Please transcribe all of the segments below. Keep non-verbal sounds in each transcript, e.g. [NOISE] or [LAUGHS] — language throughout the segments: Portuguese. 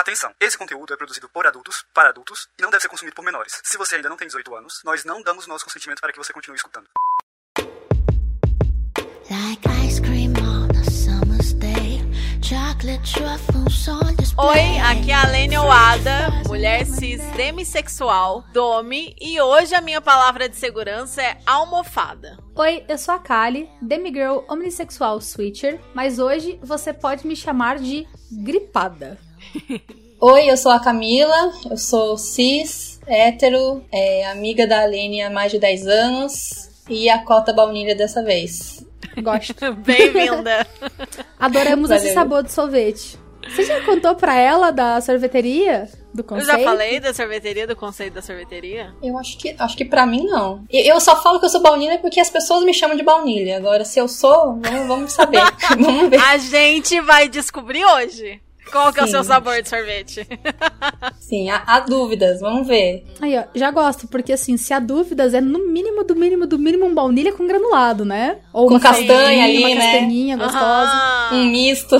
Atenção! Esse conteúdo é produzido por adultos, para adultos, e não deve ser consumido por menores. Se você ainda não tem 18 anos, nós não damos nosso consentimento para que você continue escutando. Oi, aqui é a Lene Oada, mulher cis demissexual, Domi, e hoje a minha palavra de segurança é almofada. Oi, eu sou a Kali, demigirl omnissexual switcher, mas hoje você pode me chamar de gripada. [LAUGHS] Oi, eu sou a Camila, eu sou cis, hétero, é, amiga da Aline há mais de 10 anos e a cota baunilha dessa vez. Gosto. [LAUGHS] Bem-vinda. [LAUGHS] Adoramos Valeu. esse sabor de sorvete. Você já contou pra ela da sorveteria? Do Eu conceito? já falei da sorveteria, do conceito da sorveteria? Eu acho que acho que pra mim não. E- Eu só falo que eu sou baunilha porque as pessoas me chamam de baunilha. Agora, se eu sou, vamos, vamos saber. vamos ver. A gente vai descobrir hoje qual que é o Sim. seu sabor de sorvete. [LAUGHS] Sim, há, há dúvidas, vamos ver. Aí, ó, já gosto, porque assim, se há dúvidas, é no mínimo, do mínimo, do mínimo um baunilha com granulado, né? Ou Com uma castanha ali, uma né? castanhinha gostosa. Um misto.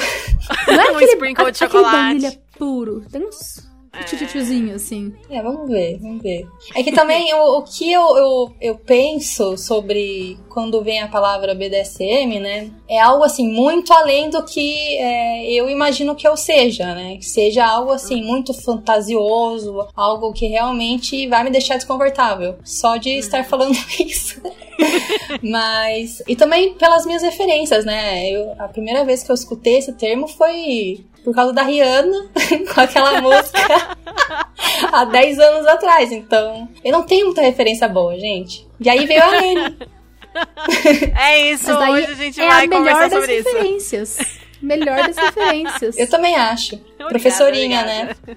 Não é [LAUGHS] Um aquele, sprinkle de aquele chocolate. baunilha puro. Tem uns Tchutchuzinho, assim. É, vamos ver, vamos ver. É que também o, o que eu, eu, eu penso sobre quando vem a palavra BDSM, né? É algo assim, muito além do que é, eu imagino que eu seja, né? Que seja algo assim, muito fantasioso, algo que realmente vai me deixar desconfortável. Só de estar falando [LAUGHS] isso. Mas. E também pelas minhas referências, né? Eu, a primeira vez que eu escutei esse termo foi por causa da Rihanna, [LAUGHS] com aquela música [LAUGHS] há 10 anos atrás. Então, eu não tenho muita referência boa, gente. E aí veio a Lene. [LAUGHS] É isso, hoje a gente é vai a melhor conversar das sobre isso. referências. Melhor das referências. Eu também acho. Obrigada, Professorinha, obrigada. né?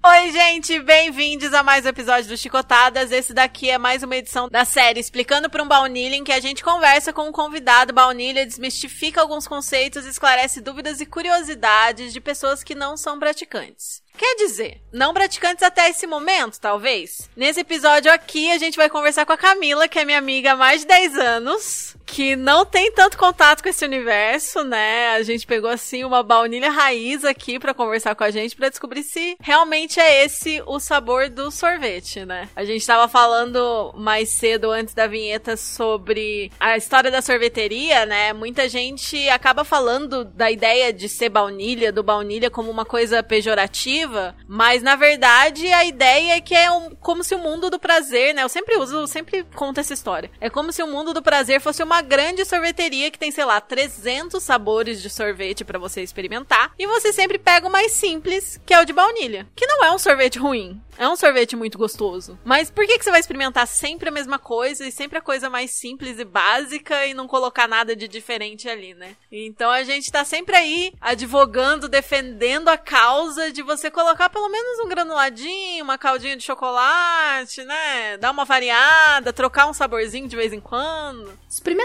Oi, gente, bem-vindos a mais um episódio do Chicotadas. Esse daqui é mais uma edição da série Explicando para um Baunilha, em que a gente conversa com um convidado baunilha, desmistifica alguns conceitos, esclarece dúvidas e curiosidades de pessoas que não são praticantes. Quer dizer, não praticantes até esse momento, talvez? Nesse episódio aqui, a gente vai conversar com a Camila, que é minha amiga há mais de 10 anos, que não tem tanto contato com esse universo, né? A gente pegou, assim, uma baunilha raiz aqui pra conversar com a gente, pra descobrir se realmente é esse o sabor do sorvete, né? A gente tava falando mais cedo, antes da vinheta, sobre a história da sorveteria, né? Muita gente acaba falando da ideia de ser baunilha, do baunilha como uma coisa pejorativa, mas na verdade a ideia é que é um- como se o mundo do prazer, né? Eu sempre uso, sempre conto essa história. É como se o mundo do prazer fosse uma grande sorveteria que tem, sei lá, 300 sabores de sorvete pra você experimentar, e você sempre pega o mais simples, que é o de baunilha, que não é um sorvete ruim. É um sorvete muito gostoso. Mas por que, que você vai experimentar sempre a mesma coisa e sempre a coisa mais simples e básica e não colocar nada de diferente ali, né? Então a gente tá sempre aí advogando, defendendo a causa de você colocar pelo menos um granuladinho, uma caldinha de chocolate, né? Dar uma variada, trocar um saborzinho de vez em quando.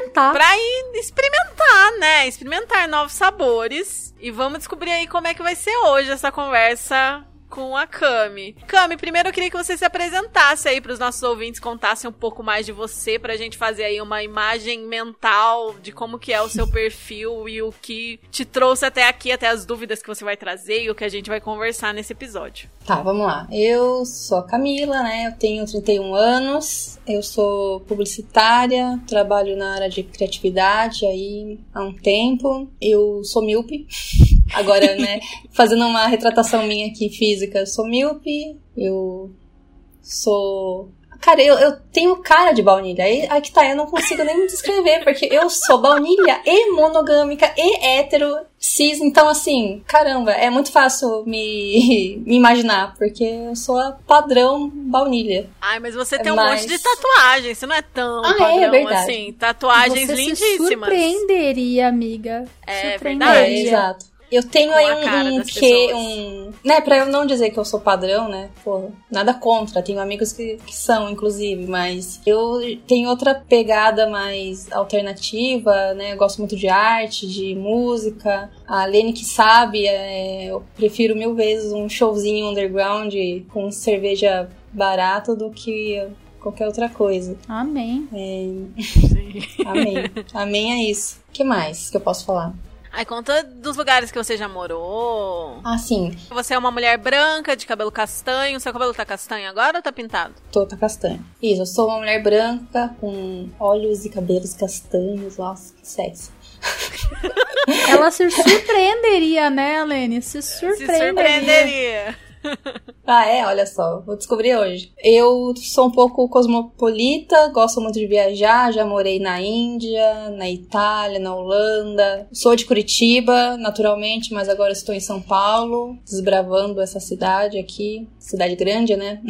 Experimentar. Pra ir experimentar, né? Experimentar novos sabores. E vamos descobrir aí como é que vai ser hoje essa conversa com a Cami. Cami, primeiro eu queria que você se apresentasse aí pros nossos ouvintes, contasse um pouco mais de você pra gente fazer aí uma imagem mental de como que é o seu [LAUGHS] perfil e o que te trouxe até aqui, até as dúvidas que você vai trazer e o que a gente vai conversar nesse episódio. Tá, vamos lá. Eu sou a Camila, né? Eu tenho 31 anos, eu sou publicitária, trabalho na área de criatividade aí há um tempo. Eu sou míope. [LAUGHS] Agora, né, fazendo uma retratação minha aqui física, eu sou míope, eu sou. Cara, eu, eu tenho cara de baunilha. Aí, aí que tá, eu não consigo nem me descrever, porque eu sou baunilha e monogâmica e hétero cis. Então, assim, caramba, é muito fácil me, [LAUGHS] me imaginar, porque eu sou a padrão baunilha. Ai, mas você tem um Mas- monte de tatuagens, você não é tão Ah, é padrão verdade. assim. Tatuagens Você se lindíssimas. surpreenderia, amiga. É É, verdade. surpreenderia. exato. Eu tenho aí um, um que, um. Né, pra eu não dizer que eu sou padrão, né? Pô, nada contra. Tenho amigos que, que são, inclusive, mas eu tenho outra pegada mais alternativa, né? Eu gosto muito de arte, de música. A Lene que sabe, é, eu prefiro mil vezes um showzinho underground com cerveja barata do que qualquer outra coisa. Amém. [LAUGHS] Amém. Amém é isso. O que mais que eu posso falar? Aí conta dos lugares que você já morou. Ah, sim. Você é uma mulher branca, de cabelo castanho. Seu cabelo tá castanho agora ou tá pintado? Tô, tá castanho. Isso, eu sou uma mulher branca com olhos e cabelos castanhos. Nossa, que sexy. Ela se surpreenderia, né, Lene? Se Se surpreenderia. [LAUGHS] Ah, é? Olha só, vou descobrir hoje. Eu sou um pouco cosmopolita, gosto muito de viajar, já morei na Índia, na Itália, na Holanda. Sou de Curitiba, naturalmente, mas agora estou em São Paulo, desbravando essa cidade aqui. Cidade grande, né? [LAUGHS]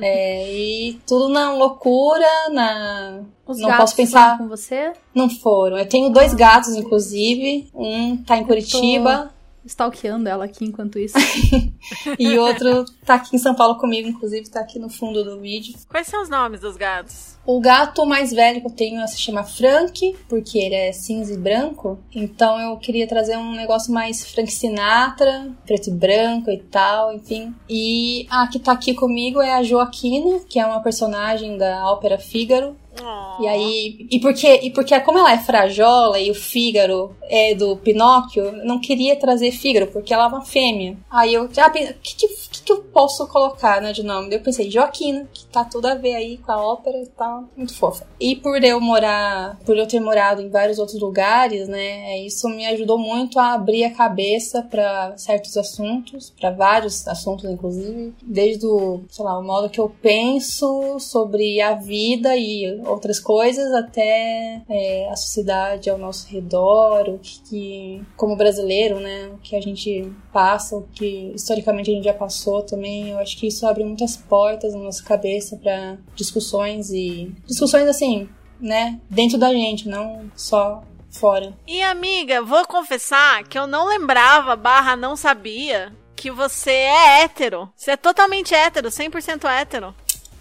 É, e tudo na loucura, na. Os não gatos posso pensar. com você? Não foram. Eu tenho dois gatos, inclusive. Um tá em Curitiba Stalkeando ela aqui enquanto isso. [LAUGHS] e outro tá aqui em São Paulo comigo, inclusive, tá aqui no fundo do vídeo. Quais são os nomes dos gatos? O gato mais velho que eu tenho se chama Frank, porque ele é cinza e branco. Então eu queria trazer um negócio mais Frank Sinatra, preto e branco e tal, enfim. E a que tá aqui comigo é a Joaquina, que é uma personagem da ópera Fígaro. Oh. E aí, e porque, e porque como ela é frajola e o Fígaro é do Pinóquio, eu não queria trazer Fígaro, porque ela é uma fêmea. Aí eu, ah, o que, que, que, eu posso colocar, né, de nome? Eu pensei, Joaquina, que tá tudo a ver aí com a ópera e tal, muito fofa. E por eu morar, por eu ter morado em vários outros lugares, né, isso me ajudou muito a abrir a cabeça para certos assuntos, para vários assuntos, inclusive, desde o, sei lá, o modo que eu penso sobre a vida e outras coisas, até é, a sociedade ao nosso redor, o que, que, como brasileiro, né, o que a gente passa, o que historicamente a gente já passou também. Eu acho que isso abre muitas portas na nossa cabeça para discussões e discussões assim, né, dentro da gente, não só fora. E amiga, vou confessar que eu não lembrava, barra não sabia, que você é hétero. Você é totalmente hétero, 100% hétero.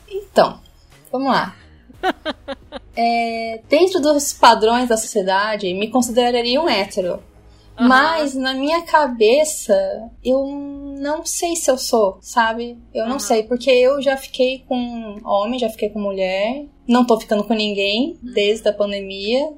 Então, vamos lá. [LAUGHS] É, dentro dos padrões da sociedade, me consideraria um hétero. Mas na minha cabeça, eu não sei se eu sou, sabe? Eu não Aham. sei, porque eu já fiquei com homem, já fiquei com mulher, não tô ficando com ninguém desde a pandemia.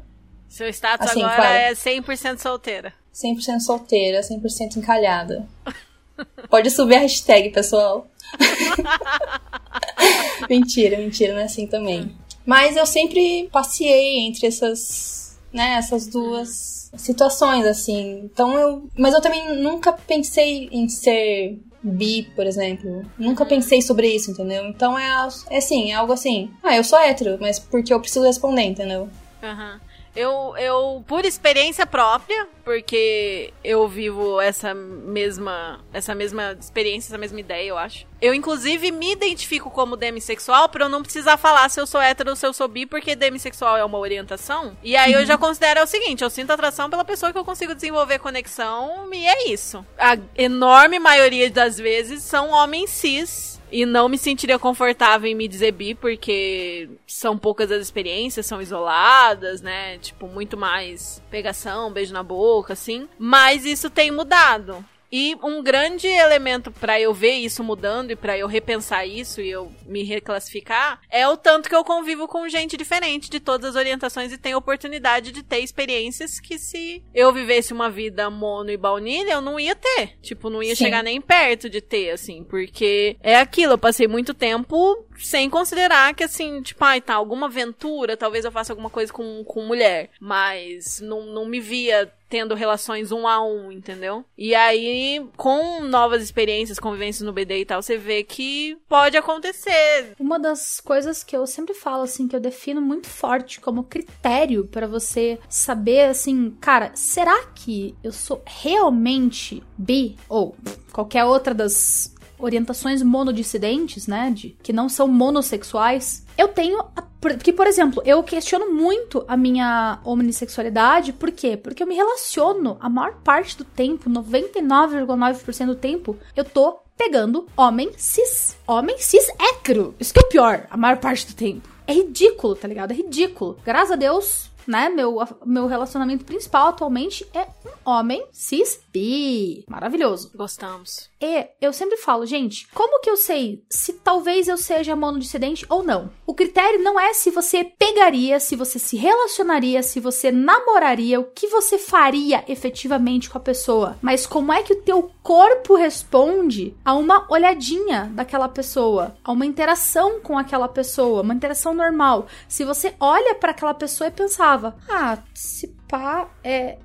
Seu status Assim, agora claro. é 100% solteira. 100% solteira, 100% encalhada. [LAUGHS] Pode subir a hashtag, pessoal. [LAUGHS] mentira, mentira, não é assim também. Mas eu sempre passei entre essas, né, essas duas situações, assim. Então eu. Mas eu também nunca pensei em ser bi, por exemplo. Nunca pensei sobre isso, entendeu? Então é, é assim, é algo assim. Ah, eu sou hétero, mas porque eu preciso responder, entendeu? Aham. Eu, eu, por experiência própria, porque eu vivo essa mesma, essa mesma experiência, essa mesma ideia, eu acho. Eu, inclusive, me identifico como demissexual pra eu não precisar falar se eu sou hétero ou se eu sou bi, porque demissexual é uma orientação. E aí eu já considero o seguinte, eu sinto atração pela pessoa que eu consigo desenvolver conexão e é isso. A enorme maioria das vezes são homens cis e não me sentiria confortável em me dizer bi, porque são poucas as experiências, são isoladas, né? Tipo, muito mais pegação, beijo na boca, assim. Mas isso tem mudado. E um grande elemento pra eu ver isso mudando e pra eu repensar isso e eu me reclassificar é o tanto que eu convivo com gente diferente de todas as orientações e tenho oportunidade de ter experiências que se eu vivesse uma vida mono e baunilha, eu não ia ter. Tipo, não ia Sim. chegar nem perto de ter, assim, porque é aquilo, eu passei muito tempo sem considerar que, assim, tipo, ai, tá, alguma aventura, talvez eu faça alguma coisa com, com mulher, mas não, não me via tendo relações um a um, entendeu? E aí, com novas experiências, convivências no BD e tal, você vê que pode acontecer. Uma das coisas que eu sempre falo, assim, que eu defino muito forte como critério pra você saber, assim, cara, será que eu sou realmente bi? Ou qualquer outra das orientações monodissidentes, né? De, que não são monossexuais. Eu tenho a Porque, por exemplo, eu questiono muito a minha homossexualidade, por quê? Porque eu me relaciono a maior parte do tempo, 99,9% do tempo, eu tô pegando homem cis. Homem cis hétero. Isso que é o pior, a maior parte do tempo. É ridículo, tá ligado? É ridículo. Graças a Deus, né? Meu, meu relacionamento principal atualmente é um homem cis bi. Maravilhoso. Gostamos. E eu sempre falo, gente, como que eu sei se talvez eu seja monodiscendente ou não? O critério não é se você pegaria, se você se relacionaria, se você namoraria, o que você faria efetivamente com a pessoa, mas como é que o teu corpo responde a uma olhadinha daquela pessoa, a uma interação com aquela pessoa, uma interação normal. Se você olha para aquela pessoa e pensava, ah, se pá, é,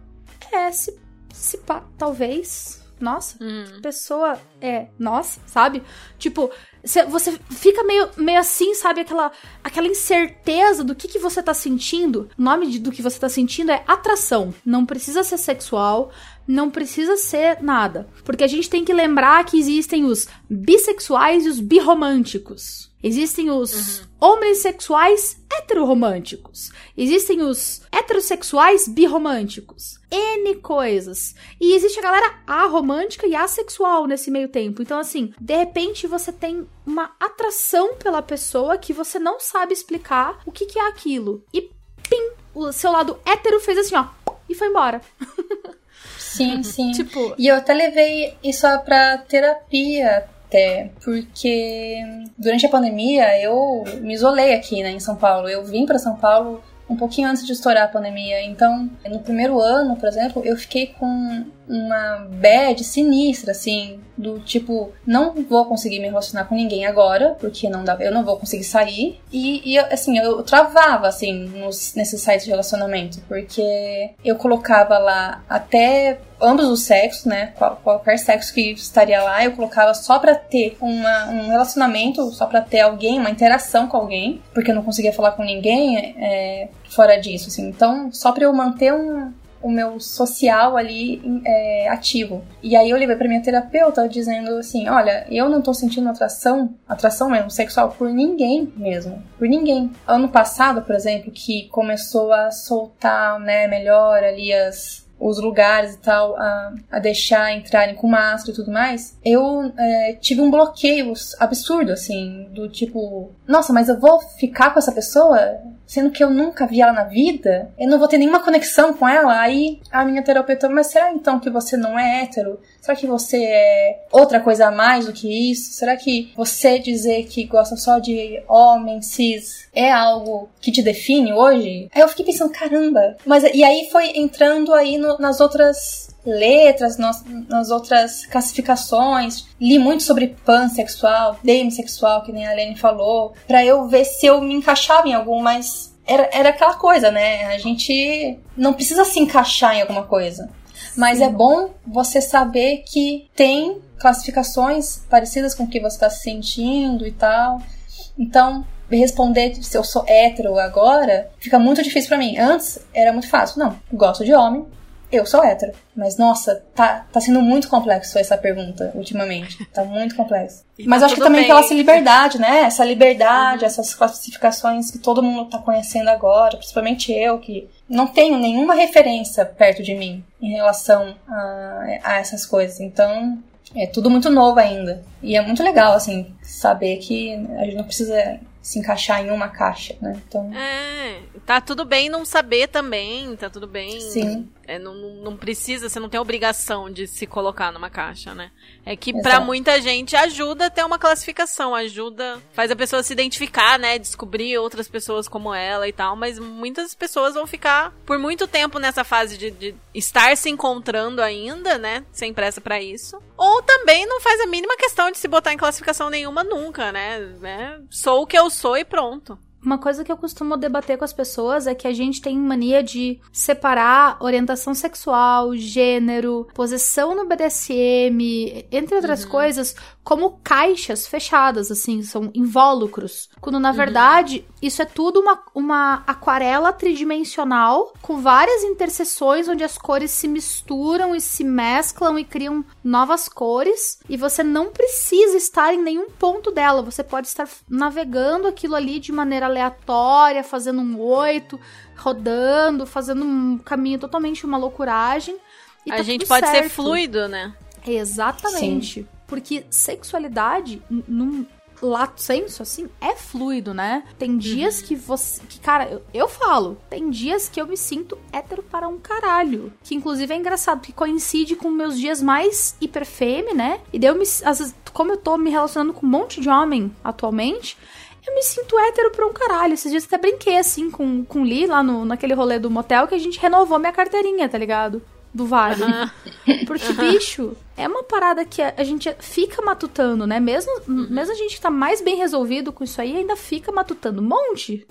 é se, se pá, talvez nossa, Uhum. pessoa é, nossa, sabe? Tipo, cê- você fica meio, meio assim, sabe? Aquela, aquela incerteza do que, que você tá sentindo. O nome de- do que você tá sentindo é atração. Não precisa ser sexual, não precisa ser nada. Porque a gente tem que lembrar que existem os bissexuais e os birromânticos. Existem os homossexuais heteroromânticos. Existem os heterossexuais birromânticos. N coisas. E existe a galera aromântica e assexual nesse meio tempo. Então, assim, de repente você tem uma atração pela pessoa que você não sabe explicar o que, que é aquilo. E pim! O seu lado hétero fez assim, ó. E foi embora. Sim, [LAUGHS] sim. Tipo, E eu até levei isso pra terapia até, porque durante a pandemia eu me isolei aqui, né, em São Paulo. Eu vim pra São Paulo um pouquinho antes de estourar a pandemia. Então, no primeiro ano, por exemplo, eu fiquei com uma bad sinistra, assim, do tipo, não vou conseguir me relacionar com ninguém agora, porque não dá, eu não vou conseguir sair. E, e, assim, eu travava, assim, nos, nesses sites de relacionamento, porque eu colocava lá até ambos os sexos, né? Qual- Qualquer sexo que estaria lá, eu colocava só pra ter uma, um relacionamento, só pra ter alguém, uma interação com alguém, porque eu não conseguia falar com ninguém é, fora disso, assim. Então, só pra eu manter um, o meu social ali é, ativo. E aí eu levei pra minha terapeuta dizendo assim, olha, eu não tô sentindo atração, atração mesmo, sexual por ninguém mesmo, por ninguém. Ano passado, por exemplo, que começou a soltar, né, melhor ali as os lugares e tal a, a deixar entrarem com máscara e tudo mais, eu é, tive um bloqueio absurdo, assim, do tipo, nossa, mas eu vou ficar com essa pessoa, sendo que eu nunca vi ela na vida, eu não vou ter nenhuma conexão com ela. Aí a minha terapeuta, mas será então que você não é hétero? Será que você é outra coisa a mais do que isso? Será que você dizer que gosta só de homem cis é algo que te define hoje? Aí eu fiquei pensando, caramba. Mas e aí foi entrando aí no- nas outras letras, nas, nas outras classificações. Li muito sobre pansexual, demissexual, que nem a Lene falou, pra eu ver se eu me encaixava em algum, mas era, era aquela coisa, né? A gente não precisa se encaixar em alguma coisa. Mas é bom você saber que tem classificações parecidas com o que você está se sentindo e tal. Então, responder se eu sou hétero agora fica muito difícil pra mim. Antes era muito fácil. Não, gosto de homem, eu sou hétero. Mas nossa, tá, tá sendo muito complexo essa pergunta ultimamente. Tá muito complexo. Mas tá acho que também bem. pela essa liberdade, né? Essa liberdade, essas classificações que todo mundo tá conhecendo agora, principalmente eu, que não tenho nenhuma referência perto de mim em relação a, a essas coisas. Então, é tudo muito novo ainda. E é muito legal, assim, saber que a gente não precisa se encaixar em uma caixa, né? Então, É, tá tudo bem não saber também, tá tudo bem. Sim. É, não, não precisa, você não tem obrigação de se colocar numa caixa, né? É que pra muita gente ajuda a ter uma classificação, ajuda, faz a pessoa se identificar, né? Descobrir outras pessoas como ela e tal, mas muitas pessoas vão ficar por muito tempo nessa fase de, de estar se encontrando ainda, né? Sem pressa pra isso. Ou também não faz a mínima questão de se botar em classificação nenhuma nunca, né? né? Sou o que eu sou e pronto. Uma coisa que eu costumo debater com as pessoas é que a gente tem mania de separar orientação sexual, gênero, posição no BDSM, entre outras coisas, como caixas fechadas, assim, são invólucros. Quando na verdade isso é tudo uma, uma aquarela tridimensional com várias interseções onde as cores se misturam e se mesclam e criam novas cores. E você não precisa estar em nenhum ponto dela, você pode estar navegando aquilo ali de maneira aleatória, fazendo um oito, rodando, fazendo um caminho totalmente uma loucuragem. E a tá gente pode ser certo. fluido, né? Exatamente. Porque sexualidade, num lato senso, assim, é fluido, né? Tem dias que você. Que, cara, eu, eu falo, tem dias que eu me sinto hétero para um caralho. Que inclusive é engraçado, porque coincide com meus dias mais hiperfêmea, né? E daí eu me. Às vezes, como eu tô me relacionando com um monte de homem atualmente. Eu me sinto hétero pra um caralho. Esses dias eu até brinquei assim com, com o Lee lá no, naquele rolê do motel que a gente renovou minha carteirinha, tá ligado? Do Vale. [LAUGHS] Porque, bicho, é uma parada que a, a gente fica matutando, né? Mesmo, mesmo a gente que tá mais bem resolvido com isso aí, ainda fica matutando um monte.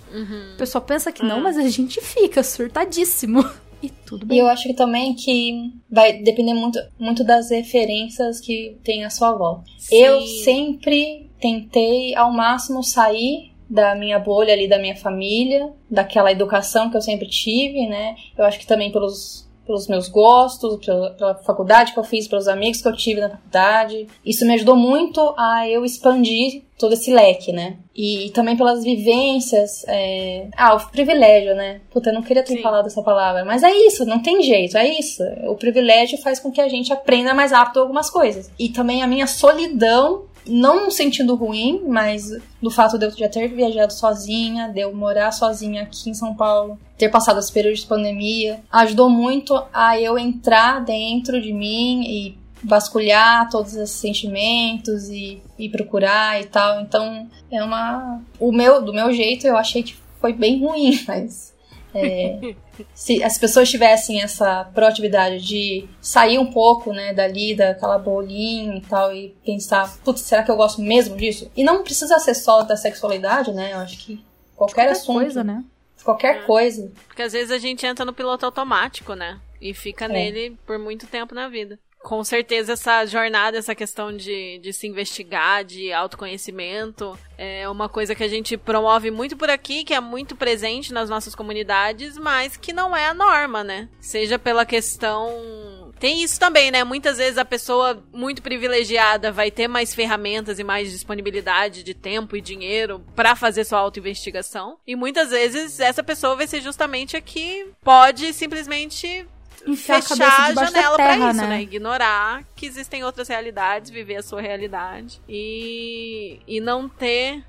O pessoal pensa que não, mas a gente fica surtadíssimo. [LAUGHS] E tudo E bem. eu acho que também que vai depender muito, muito das referências que tem à sua volta. Sim. Eu sempre tentei ao máximo sair da minha bolha ali da minha família, daquela educação que eu sempre tive, né? Eu acho que também pelos pelos meus gostos, pela, pela faculdade que eu fiz, pelos amigos que eu tive na faculdade. Isso me ajudou muito a eu expandir todo esse leque, né? E também pelas vivências. é, Ah, o privilégio, né? Puta, eu não queria ter Sim. falado essa palavra. Mas é isso, não tem jeito, é isso. O privilégio faz com que a gente aprenda mais rápido algumas coisas. E também a minha solidão não no sentido ruim, mas do fato de eu já ter viajado sozinha, de eu morar sozinha aqui em São Paulo, ter passado esse período de pandemia, ajudou muito a eu entrar dentro de mim e vasculhar todos esses sentimentos e, e procurar e tal. Então, é uma. O meu, do meu jeito, eu achei que foi bem ruim, [LAUGHS] mas. É, se as pessoas tivessem essa proatividade de sair um pouco, né, dali, daquela bolinha e tal, e pensar, putz, será que eu gosto mesmo disso? E não precisa ser só da sexualidade, né? Eu acho que qualquer, Qualquer assunto, coisa, né? qualquer coisa. Porque às vezes a gente entra no piloto automático, né? E fica nele por muito tempo na vida. Com certeza essa jornada, essa questão de, de se investigar, de autoconhecimento, é uma coisa que a gente promove muito por aqui, que é muito presente nas nossas comunidades, mas que não é a norma, né? Seja pela questão tem isso também, né? Muitas vezes a pessoa muito privilegiada vai ter mais ferramentas e mais disponibilidade de tempo e dinheiro pra fazer sua autoinvestigação. E muitas vezes essa pessoa vai ser justamente a que pode simplesmente Enfiar a cabeça fechar a da janela terra, pra isso, né? né? Ignorar que existem outras realidades, viver a sua realidade e, e não ter.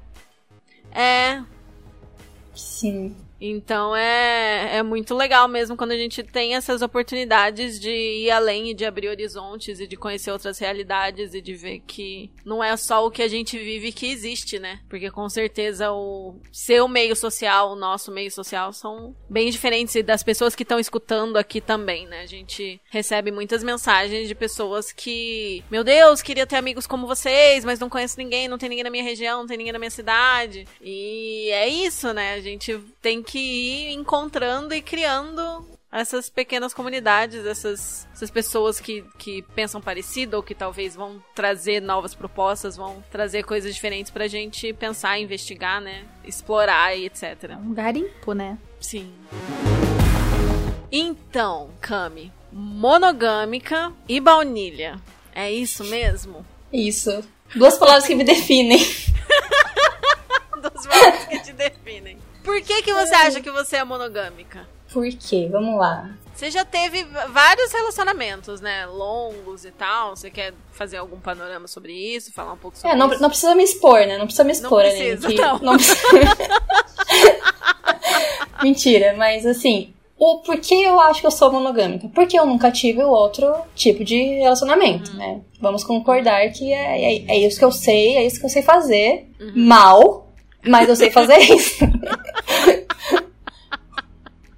É, Sim. Então é, é muito legal mesmo quando a gente tem essas oportunidades de ir além e de abrir horizontes e de conhecer outras realidades e de ver que não é só o que a gente vive que existe, né? Porque com certeza o seu meio social, o nosso meio social são bem diferentes das pessoas que estão escutando aqui também, né? A gente recebe muitas mensagens de pessoas que, meu Deus, queria ter amigos como vocês, mas não conheço ninguém, não tem ninguém na minha região, não tem ninguém na minha cidade. E é isso, né? A gente tem que ir encontrando e criando essas pequenas comunidades, essas, essas pessoas que, que pensam parecido ou que talvez vão trazer novas propostas, vão trazer coisas diferentes pra gente pensar, investigar, né? Explorar e etc. Um garimpo, né? Sim. Então, Cami, monogâmica e baunilha. É isso mesmo? Isso. Duas palavras que me definem. [LAUGHS] Dos valores que te definem. Por que, que você acha que você é monogâmica? Por quê? Vamos lá. Você já teve vários relacionamentos, né? Longos e tal. Você quer fazer algum panorama sobre isso? Falar um pouco sobre É, não, isso? não precisa me expor, né? Não precisa me expor, Aline, precisa, que [LAUGHS] não. precisa. [LAUGHS] Mentira, mas assim, o porquê eu acho que eu sou monogâmica? Porque eu nunca tive outro tipo de relacionamento, né? Vamos concordar que é, é, é isso que eu sei, é isso que eu sei fazer. Mal, mas eu sei fazer [LAUGHS] isso.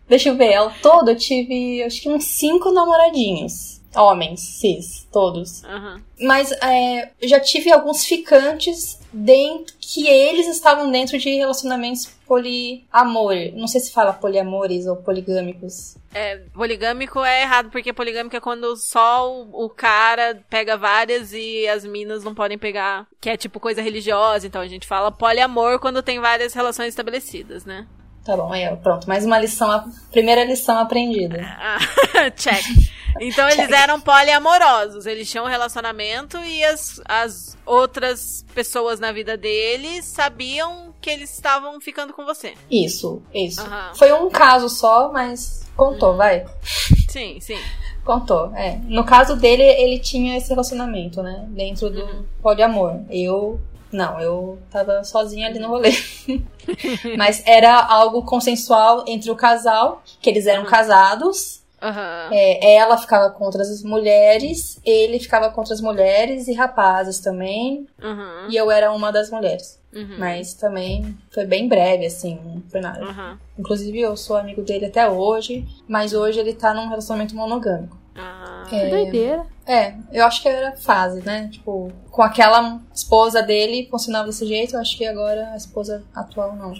Deixa eu ver, ao todo eu tive, acho que uns cinco namoradinhos. Homens, cis, todos. Aham. Mas é, já tive alguns ficantes dentro que eles estavam dentro de relacionamentos poliamor. Não sei se fala poliamores ou poligâmicos. É, poligâmico é errado, porque poligâmico é quando só o, o cara pega várias e as minas não podem pegar, que é tipo coisa religiosa. Então a gente fala poliamor quando tem várias relações estabelecidas, né? Tá bom, aí, pronto. Mais uma lição, primeira lição aprendida. [LAUGHS] Check. Então eles eram poliamorosos. Eles tinham um relacionamento e as, as outras pessoas na vida deles sabiam que eles estavam ficando com você. Isso, isso. Aham. Foi um caso só, mas contou, vai. Sim, sim. Contou, é. No caso dele, ele tinha esse relacionamento, né? Dentro do Uhum. poliamor. Eu. Não, eu tava sozinha ali no rolê. [LAUGHS] Mas era algo consensual entre o casal, que eles eram Uhum. casados. Aham. É, ela ficava com outras mulheres, ele ficava com outras mulheres e rapazes também. Uhum. E eu era uma das mulheres. Uhum. Mas também foi bem breve, assim, não foi nada. Uhum. Inclusive, eu sou amigo dele até hoje, mas hoje ele tá num relacionamento monogâmico. Ah. Que doideira. É, eu acho que era fase, né? Tipo, com aquela esposa dele funcionava desse jeito, eu acho que agora a esposa atual não.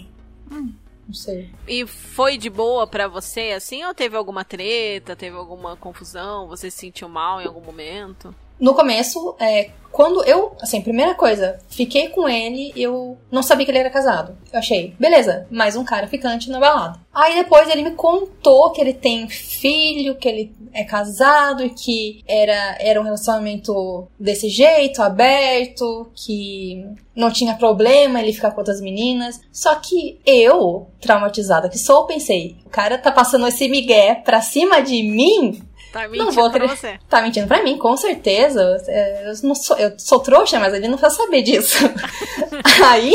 Não sei. E foi de boa pra você, assim, ou teve alguma treta, teve alguma confusão, você se sentiu mal em algum momento? No começo, é, quando eu, assim, primeira coisa, fiquei com ele e eu não sabia que ele era casado. Eu achei, beleza, mais um cara ficante na balada. Aí depois ele me contou que ele tem filho, que ele é casado e que era, era um relacionamento desse jeito, aberto, que não tinha problema ele ficar com outras meninas. Só que eu, traumatizada que sou, pensei, o cara tá passando esse migué pra cima de mim Tá não mentindo vou pra você. Tá mentindo pra mim, com certeza. É, Eu, não sou, eu sou trouxa, mas ele não precisa saber disso. [LAUGHS] Aí,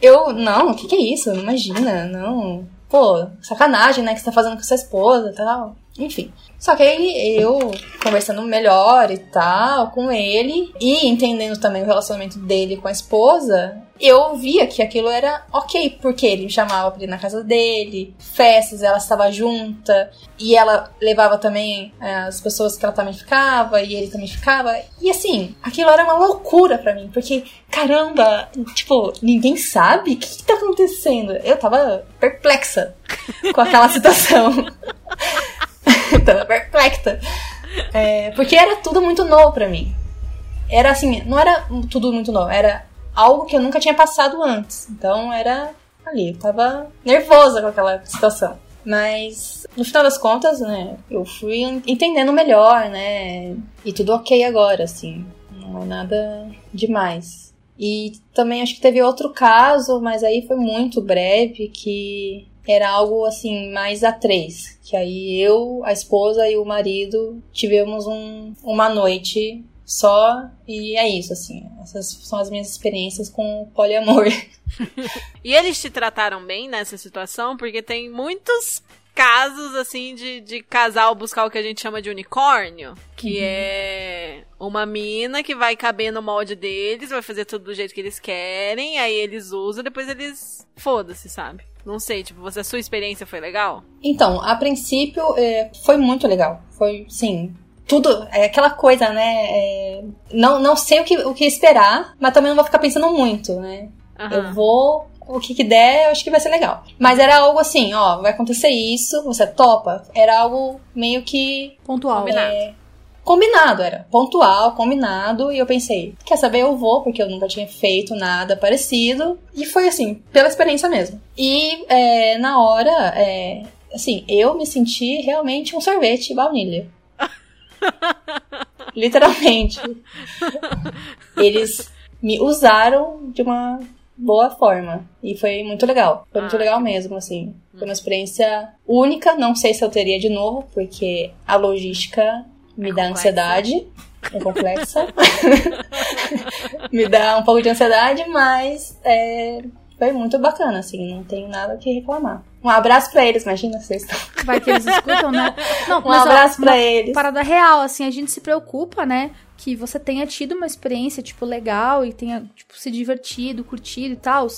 eu, não, o que, que é isso? Não Imagina, não. Pô, sacanagem, né, que você tá fazendo com sua esposa e tal. Enfim. Só que aí eu, conversando melhor e tal com ele, e entendendo também o relacionamento dele com a esposa, eu via que aquilo era ok, porque ele me chamava pra ir na casa dele, festas, ela estava junta, e ela levava também é, as pessoas que ela também ficava, e ele também ficava. E assim, aquilo era uma loucura pra mim, porque, caramba, tipo, ninguém sabe o que, que tá acontecendo. Eu tava perplexa com aquela [LAUGHS] situação. tava perplexa. É, porque era tudo muito novo pra mim. Era assim, não era tudo muito novo, era algo que eu nunca tinha passado antes. Então era ali, eu tava nervosa com aquela situação. Mas no final das contas, né, eu fui entendendo melhor, né? E tudo ok agora, assim. Não é nada demais. E também acho que teve outro caso, mas aí foi muito breve, que era algo assim, mais a três. Que aí eu, a esposa e o marido tivemos um, uma noite só, e é isso, assim. Essas são as minhas experiências com o poliamor. [LAUGHS] E eles te trataram bem nessa situação? Porque tem muitos casos, assim, de, de casal buscar o que a gente chama de unicórnio. Que é uma mina que vai caber no molde deles, vai fazer tudo do jeito que eles querem, aí eles usam, depois eles. Foda-se, sabe? Não sei, tipo, você, a sua experiência foi legal? Então, a princípio, é, foi muito legal. Foi, sim. Tudo, é aquela coisa, né? é, não, não sei o que, o que esperar, mas também não vou ficar pensando muito, né? Eu Aham. vou, o que que der, eu acho que vai ser legal. Mas era algo assim, ó, vai acontecer isso, você topa? Era algo meio que Pontual. Combinado. é, combinado, era pontual, combinado, e eu pensei, quer saber, eu vou, porque eu nunca tinha feito nada parecido, e foi assim, pela experiência mesmo. E é, na hora, é, assim, eu me senti realmente um sorvete baunilha. [LAUGHS] Literalmente. Eles me usaram de uma boa forma. E foi muito legal. Foi muito Ah, legal mesmo, assim. Foi uma experiência única. Não sei se eu teria de novo, porque a logística me É dá complexa. ansiedade. É complexa. [LAUGHS] me dá um pouco de ansiedade, mas é, foi muito bacana, assim. Não tenho nada que reclamar. Um abraço pra eles, imagina vocês. Vai que eles escutam, né? [LAUGHS] Não, Um mas, ó, abraço pra eles. Parada real, assim, a gente se preocupa, né? Que você tenha tido uma experiência, tipo, legal e tenha, tipo, se divertido, curtido e tal.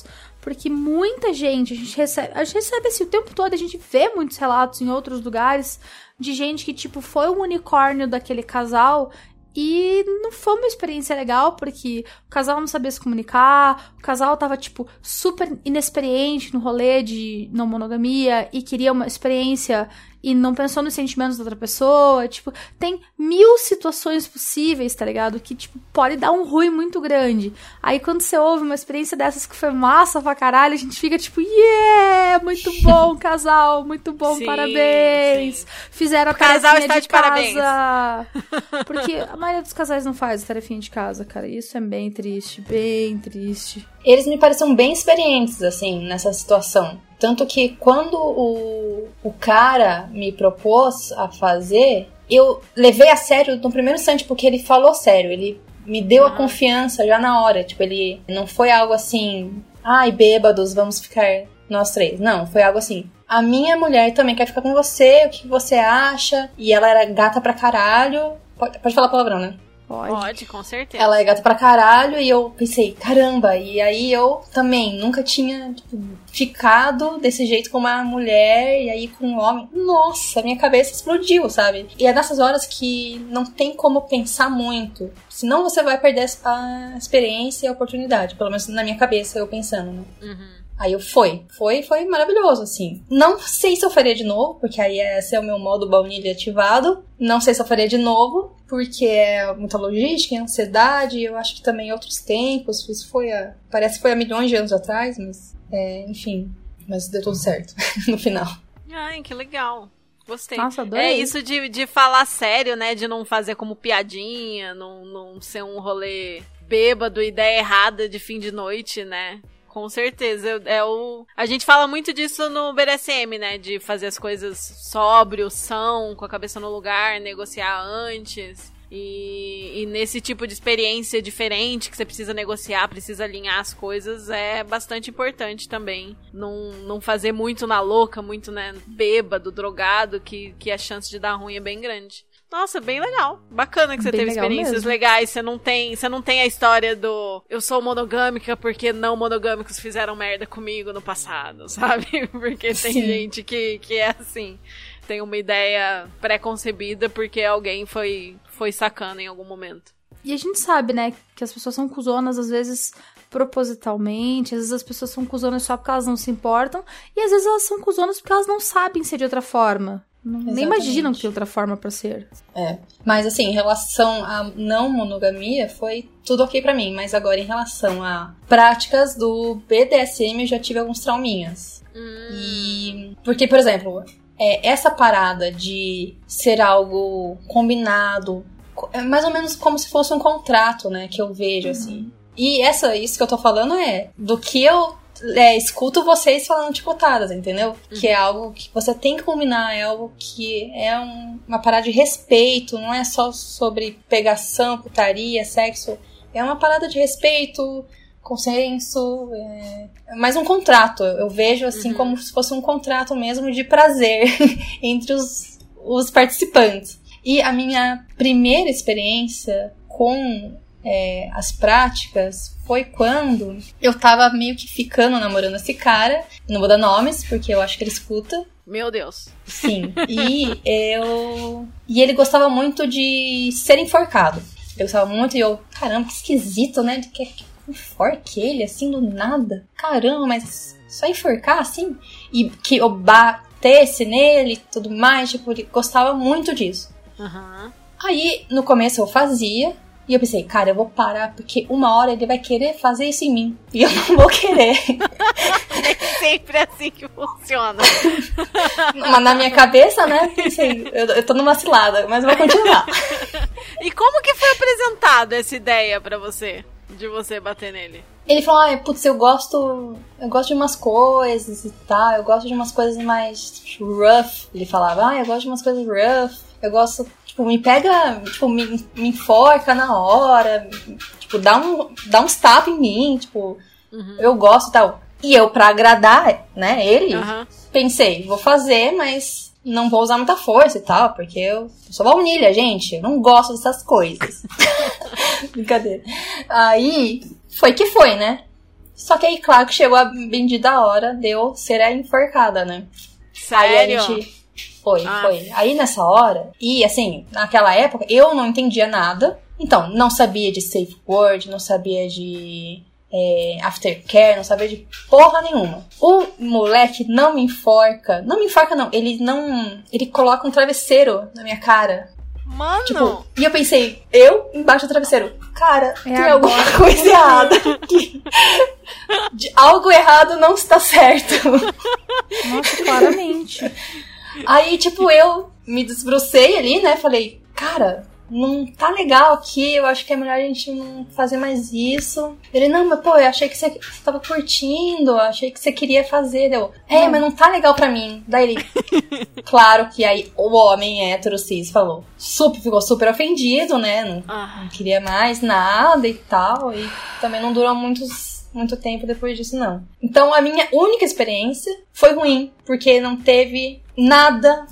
Porque muita gente, a gente recebe, a gente recebe assim o tempo todo, a gente vê muitos relatos em outros lugares de gente que, tipo, foi o unicórnio daquele casal e não foi uma experiência legal, porque o casal não sabia se comunicar, o casal tava, tipo, super inexperiente no rolê de não monogamia e queria uma experiência e não pensou nos sentimentos da outra pessoa. Tipo, tem mil situações possíveis, tá ligado? Que, tipo, pode dar um ruim muito grande. Aí quando você ouve uma experiência dessas que foi massa pra caralho, a gente fica tipo, yeah! Muito [LAUGHS] bom, casal, muito bom, Sim, parabéns! sim. Fizeram a O casal tarefinha está de de parabéns. casa. [LAUGHS] Porque a maioria dos casais não faz a tarefinha de casa, cara. Isso é bem triste, bem triste. Eles me pareciam bem experientes, assim, nessa situação. Tanto que quando o, o cara me propôs a fazer, eu levei a sério no primeiro instante, porque ele falou sério. Ele me deu a confiança já na hora. Tipo, ele não foi algo assim, ai, bêbados, vamos ficar nós três. Não, foi algo assim. A minha mulher também quer ficar com você, o que você acha? E ela era gata pra caralho. Pode, pode falar palavrão, né? Pode. Pode, com certeza. Ela é gata pra caralho e eu pensei, caramba, e aí eu também nunca tinha tipo, ficado desse jeito com uma mulher e aí com um homem. Nossa, minha cabeça explodiu, sabe? E é nessas horas que não tem como pensar muito. Senão você vai perder a experiência e a oportunidade. Pelo menos na minha cabeça, eu pensando, né? Uhum. Aí eu fui. Foi, foi maravilhoso, assim. Não sei se eu faria de novo, porque aí esse é o meu modo baunilha ativado. Não sei se eu faria de novo, porque é muita logística, é ansiedade. Eu acho que também outros tempos. Isso foi a. Parece que foi há milhões de anos atrás, mas. É, enfim. Mas deu tudo certo [LAUGHS] no final. Ai, que legal. Gostei. Nossa, adorei. É isso de, de falar sério, né? De não fazer como piadinha, não, não ser um rolê bêbado, ideia errada de fim de noite, né? Com certeza. É o... A gente fala muito disso no BDSM, né? De fazer as coisas sóbrio, são, com a cabeça no lugar, negociar antes. E, e nesse tipo de experiência diferente que você precisa negociar, precisa alinhar as coisas, é bastante importante também. Não, não fazer muito na louca, muito né, bêbado, drogado, que, que a chance de dar ruim é bem grande. Nossa, bem legal. Bacana que você Bem teve experiências mesmo. legais. Você não tem, você não tem a história do eu sou monogâmica porque não monogâmicos fizeram merda comigo no passado, [LAUGHS] sabe? Porque tem Sim. gente que, que é assim. Tem uma ideia pré-concebida porque alguém foi, foi sacana em algum momento. E a gente sabe, né, que as pessoas são cuzonas, às vezes propositalmente, às vezes as pessoas são cuzonas só porque elas não se importam, e às vezes elas são cuzonas porque elas não sabem ser de outra forma. Não- Nem imaginam que tem outra forma pra ser. É. Mas assim, em relação à não monogamia, foi tudo ok pra mim. Mas agora, em relação a práticas do BDSM, eu já tive alguns trauminhas. E. Porque, por exemplo, é, essa parada de ser algo combinado, co- é mais ou menos como se fosse um contrato, né? Que eu vejo, assim. E essa, isso que eu tô falando é do que eu é, escuto vocês falando chicotadas, entendeu? Que é algo que você tem que combinar, é algo que é um- uma parada de respeito, não é só sobre pegação, putaria, sexo. É uma parada de respeito, consenso, é, mais um contrato. Eu vejo assim como se fosse um contrato mesmo de prazer [LAUGHS] entre os, os participantes. E a minha primeira experiência com é, as práticas foi quando eu tava meio que ficando namorando esse cara. Não vou dar nomes, porque eu acho que ele escuta. Meu Deus. Sim. E eu. E ele gostava muito de ser enforcado. Eu gostava muito e eu, caramba, que esquisito, né? Que, que enforque ele assim do nada. Caramba, mas só enforcar assim? E que eu batesse nele e tudo mais. Tipo, ele gostava muito disso. Aham. Aí, no começo eu fazia, e eu pensei, cara, eu vou parar, porque uma hora ele vai querer fazer isso em mim. E eu não vou querer. [LAUGHS] Sempre assim que funciona. [LAUGHS] Mas na minha cabeça, né, pensei, eu, eu tô numa cilada, mas eu vou continuar. [LAUGHS] E como que foi apresentado essa ideia pra você? De você bater nele? Ele falou, ah, putz, eu gosto. Eu gosto de umas coisas e tal, eu gosto de umas coisas mais rough. Ele falava, ah, eu gosto de umas coisas rough. Eu gosto, tipo, me pega, tipo, me, me enforca na hora, tipo, dá, um, dá uns tapas em mim, tipo, eu gosto e tal. E eu, pra agradar, né, ele, Aham. pensei, vou fazer, mas não vou usar muita força e tal, porque eu, eu sou baunilha, gente, eu não gosto dessas coisas. [LAUGHS] Brincadeira. Aí, foi que foi, né? Só que aí, claro que chegou a bendita hora de eu ser a enforcada, né? Aí Sério? a gente. Foi, Ah. foi. Aí nessa hora, e assim, naquela época, eu não entendia nada. Então, não sabia de safe word, não sabia de é, aftercare, não sabia de porra nenhuma. O moleque não me enforca. Não me enforca, não. Ele não. Ele coloca um travesseiro na minha cara. Mano! Tipo, e eu pensei, eu embaixo do travesseiro. Cara, É tem alguma agora. [LAUGHS] coisa errada aqui. De- algo errado não está certo. Nossa, claramente. Aí, tipo, eu me desbrucei ali, né? Falei, cara, não tá legal aqui, eu acho que é melhor a gente não fazer mais isso. Ele, não, mas pô, eu achei que você, tava curtindo, eu achei que você queria fazer. Eu, é, mas não tá legal pra mim. Daí ele, [LAUGHS] claro que aí o homem hétero cis falou, super, ficou super ofendido, né? Não, Ah, não queria mais nada e tal. E também não durou muitos, muito tempo depois disso, não. Então a minha única experiência foi ruim, porque não teve nada,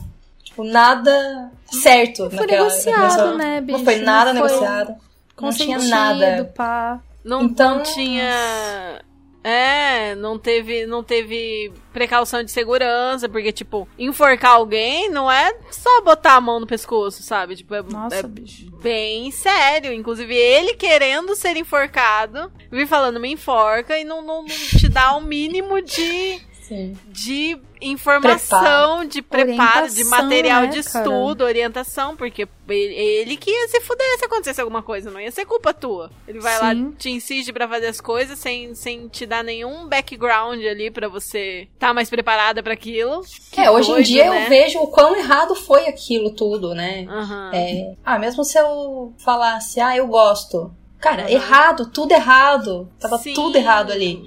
tipo, nada certo Foi naquela negociado, naquela- né, bicho? Não foi nada Não foi negociado. Não tinha nada. pá. não, Então- não tinha. É, não teve, não teve precaução de segurança, porque, tipo, enforcar alguém não é só botar a mão no pescoço, sabe? Tipo, é, Nossa, é bicho. bem sério. Inclusive, ele querendo ser enforcado, vir falando, me enforca, e não, não, não te dá o mínimo de, Sim. de informação, de preparo, de Orientação, material né, de cara? estudo, orientação, porque ele, ele que ia se fuder se acontecesse alguma coisa, não ia ser culpa tua. Ele vai lá, Sim. te insiste pra fazer as coisas sem, sem te dar nenhum background ali pra você estar mais preparada pra aquilo. Que É, hoje em doido, dia né? eu vejo o quão errado foi aquilo tudo, né? Aham. É, ah, mesmo se eu falasse, ah, eu gosto. Cara, Uhum. errado, tudo errado. Tava Sim. tudo errado ali.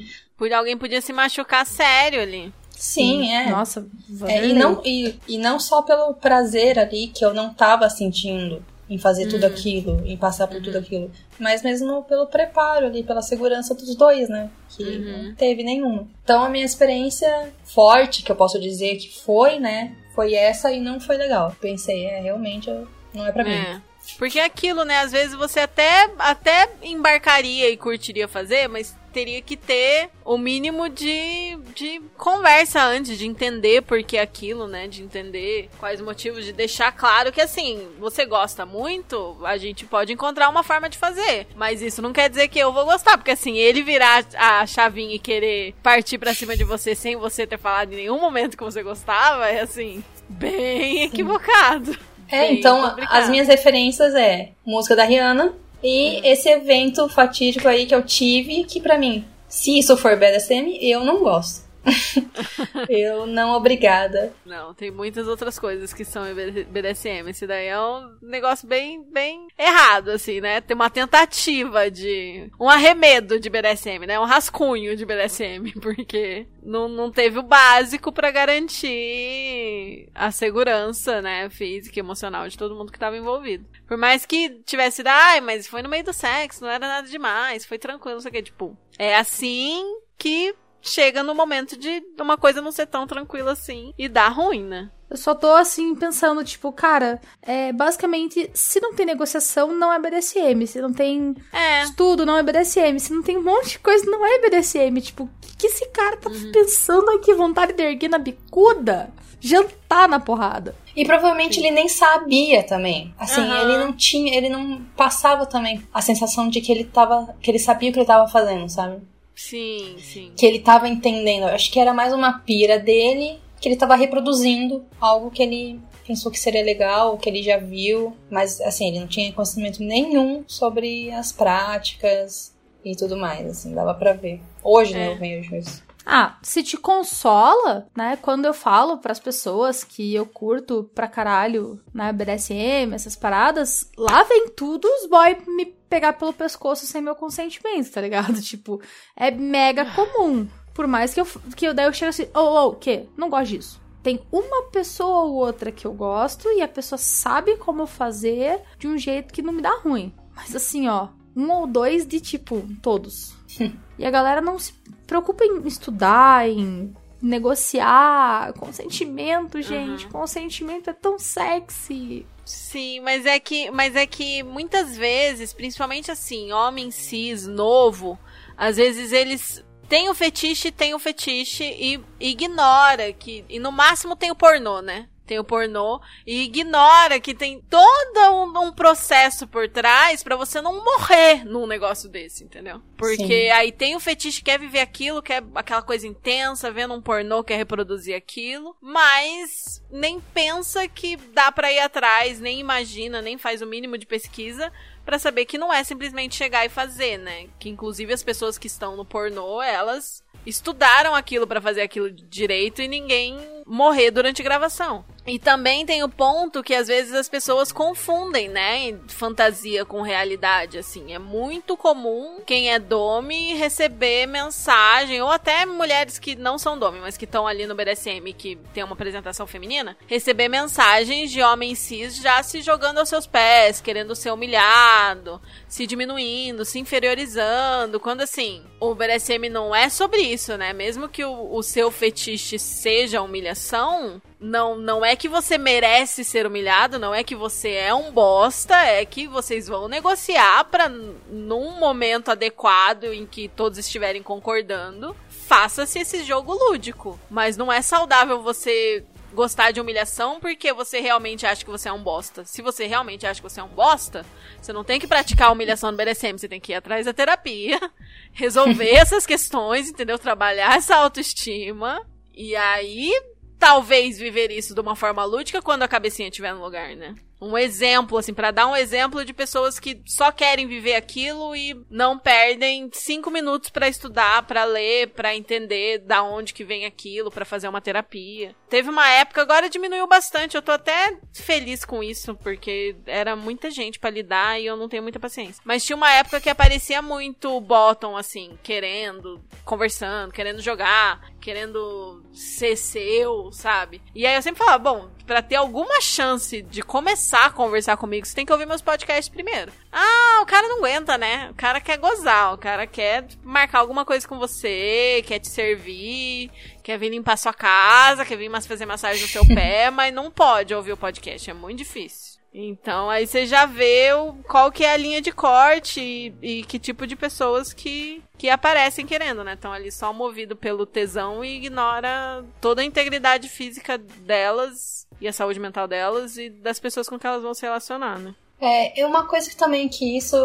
Alguém podia se machucar sério ali. Sim, é. Nossa, É, e, não, e, e não só pelo prazer ali que eu não tava sentindo em fazer tudo Uhum. aquilo, em passar por tudo aquilo, mas mesmo pelo preparo ali, pela segurança dos dois, né? Que Uhum. não teve nenhuma. Então a minha experiência forte, que eu posso dizer que foi, né? Foi essa e não foi legal. Pensei, é, realmente não é pra mim. Porque é aquilo, né? Às vezes você até, até embarcaria e curtiria fazer, mas teria que ter o mínimo de, de conversa antes, de entender por que aquilo, né? De entender quais motivos, de deixar claro que assim, você gosta muito, a gente pode encontrar uma forma de fazer. Mas isso não quer dizer que eu vou gostar, porque assim, ele virar a chavinha e querer partir pra cima de você sem você ter falado em nenhum momento que você gostava, é assim, bem equivocado. É, Bem então complicado. as minhas referências é música da Rihanna e esse evento fatídico aí que eu tive, que pra mim, se isso for BDSM, eu não gosto. [LAUGHS] eu não obrigada. Não, tem muitas outras coisas que são BDSM. Esse daí é um negócio bem, bem errado, assim, né? Tem uma tentativa de. Um arremedo de BDSM, né? Um rascunho de BDSM, [LAUGHS] porque não, não teve o básico pra garantir a segurança, né? Física e emocional de todo mundo que tava envolvido. Por mais que tivesse ai, mas foi no meio do sexo, não era nada demais, foi tranquilo, não sei o que. Tipo, é assim que chega no momento de uma coisa não ser tão tranquila assim e dá ruim, né? Eu só tô assim pensando, tipo, cara, é, basicamente, se não tem negociação, não é BDSM. Se não tem É. estudo, não é BDSM. Se não tem um monte de coisa, não é BDSM. Tipo, o que, que esse cara tá Uhum. pensando aqui? Vontade de erguer na bicuda? Jantar na porrada. E provavelmente ele nem sabia também. Assim, Aham. ele não tinha, ele não passava também a sensação de que ele tava, que ele sabia o que ele tava fazendo, sabe? Sim, sim. Que ele tava entendendo. Eu acho que era mais uma pira dele, que ele tava reproduzindo algo que ele pensou que seria legal, que ele já viu, mas assim, ele não tinha conhecimento nenhum sobre as práticas e tudo mais, assim, dava pra ver. Hoje, né, É. eu vejo isso. Ah, se te consola, né? Quando eu falo pras pessoas que eu curto pra caralho, né? BDSM, essas paradas, lá vem tudo os boy me pegar pelo pescoço sem meu consentimento, tá ligado? [LAUGHS] Tipo, é mega comum. Por mais que eu, que eu daí eu chego assim, ô, ô, o quê? Não gosto disso. Tem uma pessoa ou outra que eu gosto e a pessoa sabe como fazer de um jeito que não me dá ruim. Mas assim, ó, um ou dois de tipo, todos. [LAUGHS] e a galera não se preocupa em estudar, em negociar. Consentimento, gente. Consentimento é tão sexy. Sim, mas é que, mas é que muitas vezes, principalmente assim, homem cis novo, às vezes eles têm o fetiche, tem o fetiche e ignora que e no máximo tem o pornô, né? Tem o pornô, e ignora que tem todo um, um processo por trás para você não morrer num negócio desse, entendeu? Porque Sim. aí tem o fetiche, quer viver aquilo, quer aquela coisa intensa, vendo um pornô, quer reproduzir aquilo, mas nem pensa que dá para ir atrás, nem imagina, nem faz o mínimo de pesquisa para saber que não é simplesmente chegar e fazer, né? Que inclusive as pessoas que estão no pornô, elas estudaram aquilo para fazer aquilo direito e ninguém morrer durante a gravação. E também tem o ponto que às vezes as pessoas confundem, né, fantasia com realidade, assim. É muito comum quem é dome receber mensagem, ou até mulheres que não são dome, mas que estão ali no BDSM, que tem uma apresentação feminina, receber mensagens de homens cis já se jogando aos seus pés, querendo ser humilhado, se diminuindo, se inferiorizando, quando assim, o BDSM não é sobre isso, né? Mesmo que o, o seu fetiche seja humilhação, não, não é que você merece ser humilhado, não é que você é um bosta, é que vocês vão negociar para num momento adequado em que todos estiverem concordando, faça-se esse jogo lúdico. Mas não é saudável você gostar de humilhação porque você realmente acha que você é um bosta. Se você realmente acha que você é um bosta, você não tem que praticar a humilhação no BDSM, você tem que ir atrás da terapia, [LAUGHS] resolver [LAUGHS] essas questões, entendeu? Trabalhar essa autoestima. E aí talvez viver isso de uma forma lúdica quando a cabecinha estiver no lugar, né? Um exemplo, assim, para dar um exemplo de pessoas que só querem viver aquilo e não perdem cinco minutos para estudar, para ler, para entender da onde que vem aquilo, para fazer uma terapia. Teve uma época, agora diminuiu bastante, eu tô até feliz com isso, porque era muita gente para lidar e eu não tenho muita paciência. Mas tinha uma época que aparecia muito bottom, assim, querendo, conversando, querendo jogar, querendo ser seu, sabe? E aí eu sempre falava, bom, para ter alguma chance de começar a conversar comigo, você tem que ouvir meus podcasts primeiro. Ah, o cara não aguenta, né? O cara quer gozar, o cara quer marcar alguma coisa com você, quer te servir, quer vir limpar sua casa, quer vir fazer massagem no seu [LAUGHS] pé, mas não pode ouvir o podcast, é muito difícil. Então aí você já vê o, qual que é a linha de corte e, e, que tipo de pessoas que, que aparecem querendo, né? Estão ali só movido pelo tesão e ignora toda a integridade física delas e a saúde mental delas e das pessoas com que elas vão se relacionar, né? É, uma coisa que também que isso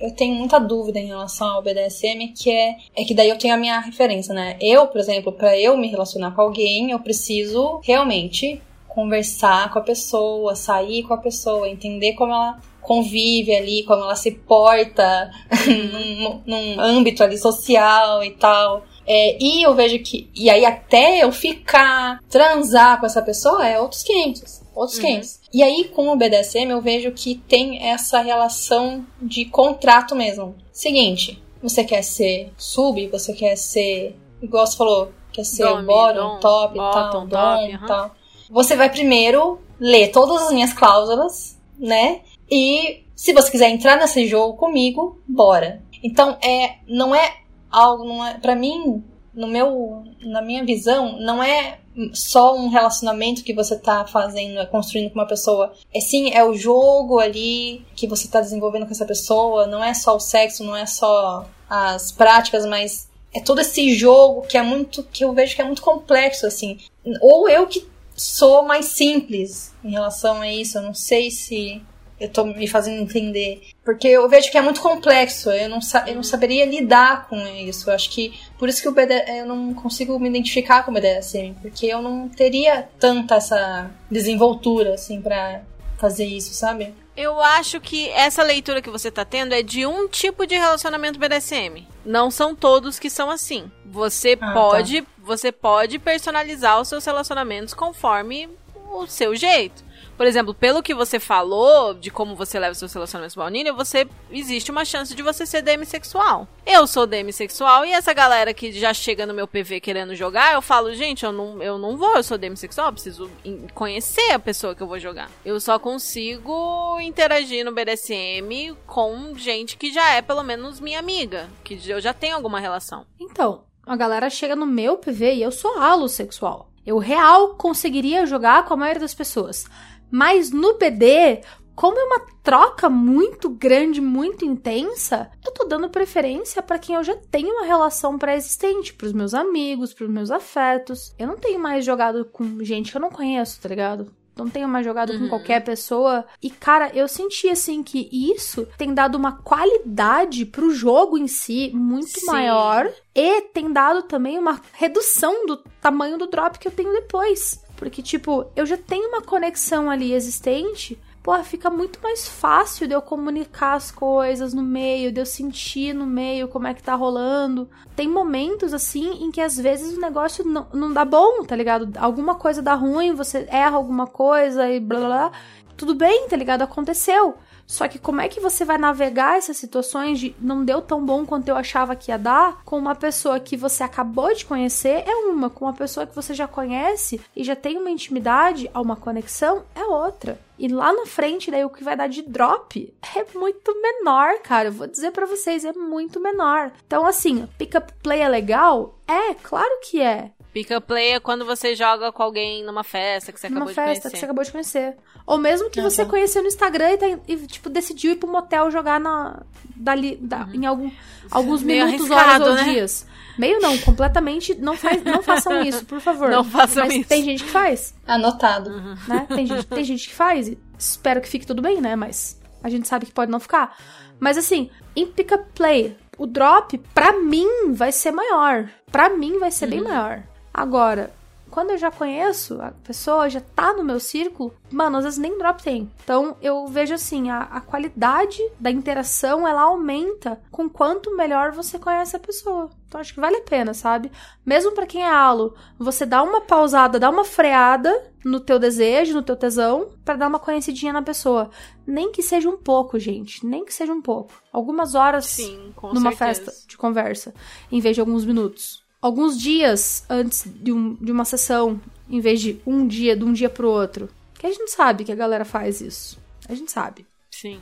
eu tenho muita dúvida em relação ao BDSM, que é, é que daí eu tenho a minha referência, né? Eu, por exemplo, para eu me relacionar com alguém, eu preciso realmente conversar com a pessoa, sair com a pessoa, entender como ela convive ali, como ela se porta [LAUGHS] num, num âmbito ali social e tal. É, e eu vejo que. E aí, até eu ficar, transar com essa pessoa, é outros 500. Outros uhum. 500. E aí, com o BDSM, eu vejo que tem essa relação de contrato mesmo. Seguinte, você quer ser sub, você quer ser. Igual você falou, quer ser Dome, bottom, dom, top e tal, dom, top, uhum. tal. Você vai primeiro ler todas as minhas cláusulas, né? E se você quiser entrar nesse jogo comigo, bora. Então é, não é algo, não é, para mim, no meu, na minha visão, não é só um relacionamento que você tá fazendo, é construindo com uma pessoa. É sim, é o jogo ali que você tá desenvolvendo com essa pessoa, não é só o sexo, não é só as práticas, mas é todo esse jogo que é muito que eu vejo que é muito complexo assim. Ou eu que sou mais simples em relação a isso. Eu não sei se eu tô me fazendo entender. Porque eu vejo que é muito complexo. Eu não, eu não saberia lidar com isso. Eu acho que por isso que BD, eu não consigo me identificar com o BDSM. Porque eu não teria tanta essa desenvoltura, assim, pra fazer isso, sabe? Eu acho que essa leitura que você tá tendo é de um tipo de relacionamento BDSM. Não são todos que são assim. Você ah, tá. pode, tá. você pode personalizar os seus relacionamentos conforme o seu jeito. Por exemplo, pelo que você falou de como você leva seus relacionamentos baunilha, você existe uma chance de você ser demissexual. Eu sou demissexual e essa galera que já chega no meu PV querendo jogar, eu falo, gente, eu não, eu não vou, eu sou demissexual, eu preciso conhecer a pessoa que eu vou jogar. Eu só consigo interagir no BDSM com gente que já é pelo menos minha amiga, que eu já tenho alguma relação. Então, a galera chega no meu PV e eu sou alossexual. Eu real conseguiria jogar com a maioria das pessoas. Mas no PD, como é uma troca muito grande, muito intensa, eu tô dando preferência para quem eu já tenho uma relação pré-existente, pros meus amigos, pros meus afetos. Eu não tenho mais jogado com gente que eu não conheço, tá ligado? não tenho mais jogado com Uhum. qualquer pessoa. E, cara, eu senti, assim, que isso tem dado uma qualidade pro jogo em si muito Sim. maior. E tem dado também uma redução do tamanho do drop que eu tenho depois. Porque, tipo, eu já tenho uma conexão ali existente. Pô, fica muito mais fácil de eu comunicar as coisas no meio, de eu sentir no meio como é que tá rolando. Tem momentos, assim, em que às vezes o negócio não, não dá bom, tá ligado? Alguma coisa dá ruim, você erra alguma coisa e blá blá blá. Tudo bem, tá ligado? Aconteceu. Só que como é que você vai navegar essas situações de não deu tão bom quanto eu achava que ia dar com uma pessoa que você acabou de conhecer é uma, com uma pessoa que você já conhece e já tem uma intimidade, uma conexão é outra. E lá na frente, daí o que vai dar de drop é muito menor, cara. Eu vou dizer pra vocês, é muito menor. Então, assim, pick up play é legal? É, claro que é. Pick up play é quando você joga com alguém numa festa que você numa acabou festa de que conhecer. você acabou de conhecer. Ou mesmo que Uhum. você conheceu no Instagram e, tá- e, tipo, decidiu ir pro motel jogar na, dali, da- em algum, alguns Meio minutos, horas ou né? dias. Meio não, completamente. Não, faz, não façam [LAUGHS] isso, por favor. Não façam Mas isso. tem gente que faz, Anotado. né? Tem gente, tem gente que faz. e Espero que fique tudo bem, né? Mas a gente sabe que pode não ficar. Mas assim, em pick up play, o drop, pra mim, vai ser maior. Pra mim, vai ser bem maior. Agora, quando eu já conheço a pessoa, já tá no meu círculo, mano, às vezes nem drop tem. Então eu vejo assim, a, a qualidade da interação ela aumenta com quanto melhor você conhece a pessoa. Então acho que vale a pena, sabe? Mesmo pra quem é halo, você dá uma pausada, dá uma freada no teu desejo, no teu tesão, pra dar uma conhecidinha na pessoa. Nem que seja um pouco, gente, nem que seja um pouco. Algumas horas Sim, numa certeza. festa de conversa, em vez de alguns minutos. Alguns dias antes de, um- de uma sessão, em vez de um dia, de um dia pro outro. Que a gente sabe que a galera faz isso. A gente sabe. Sim.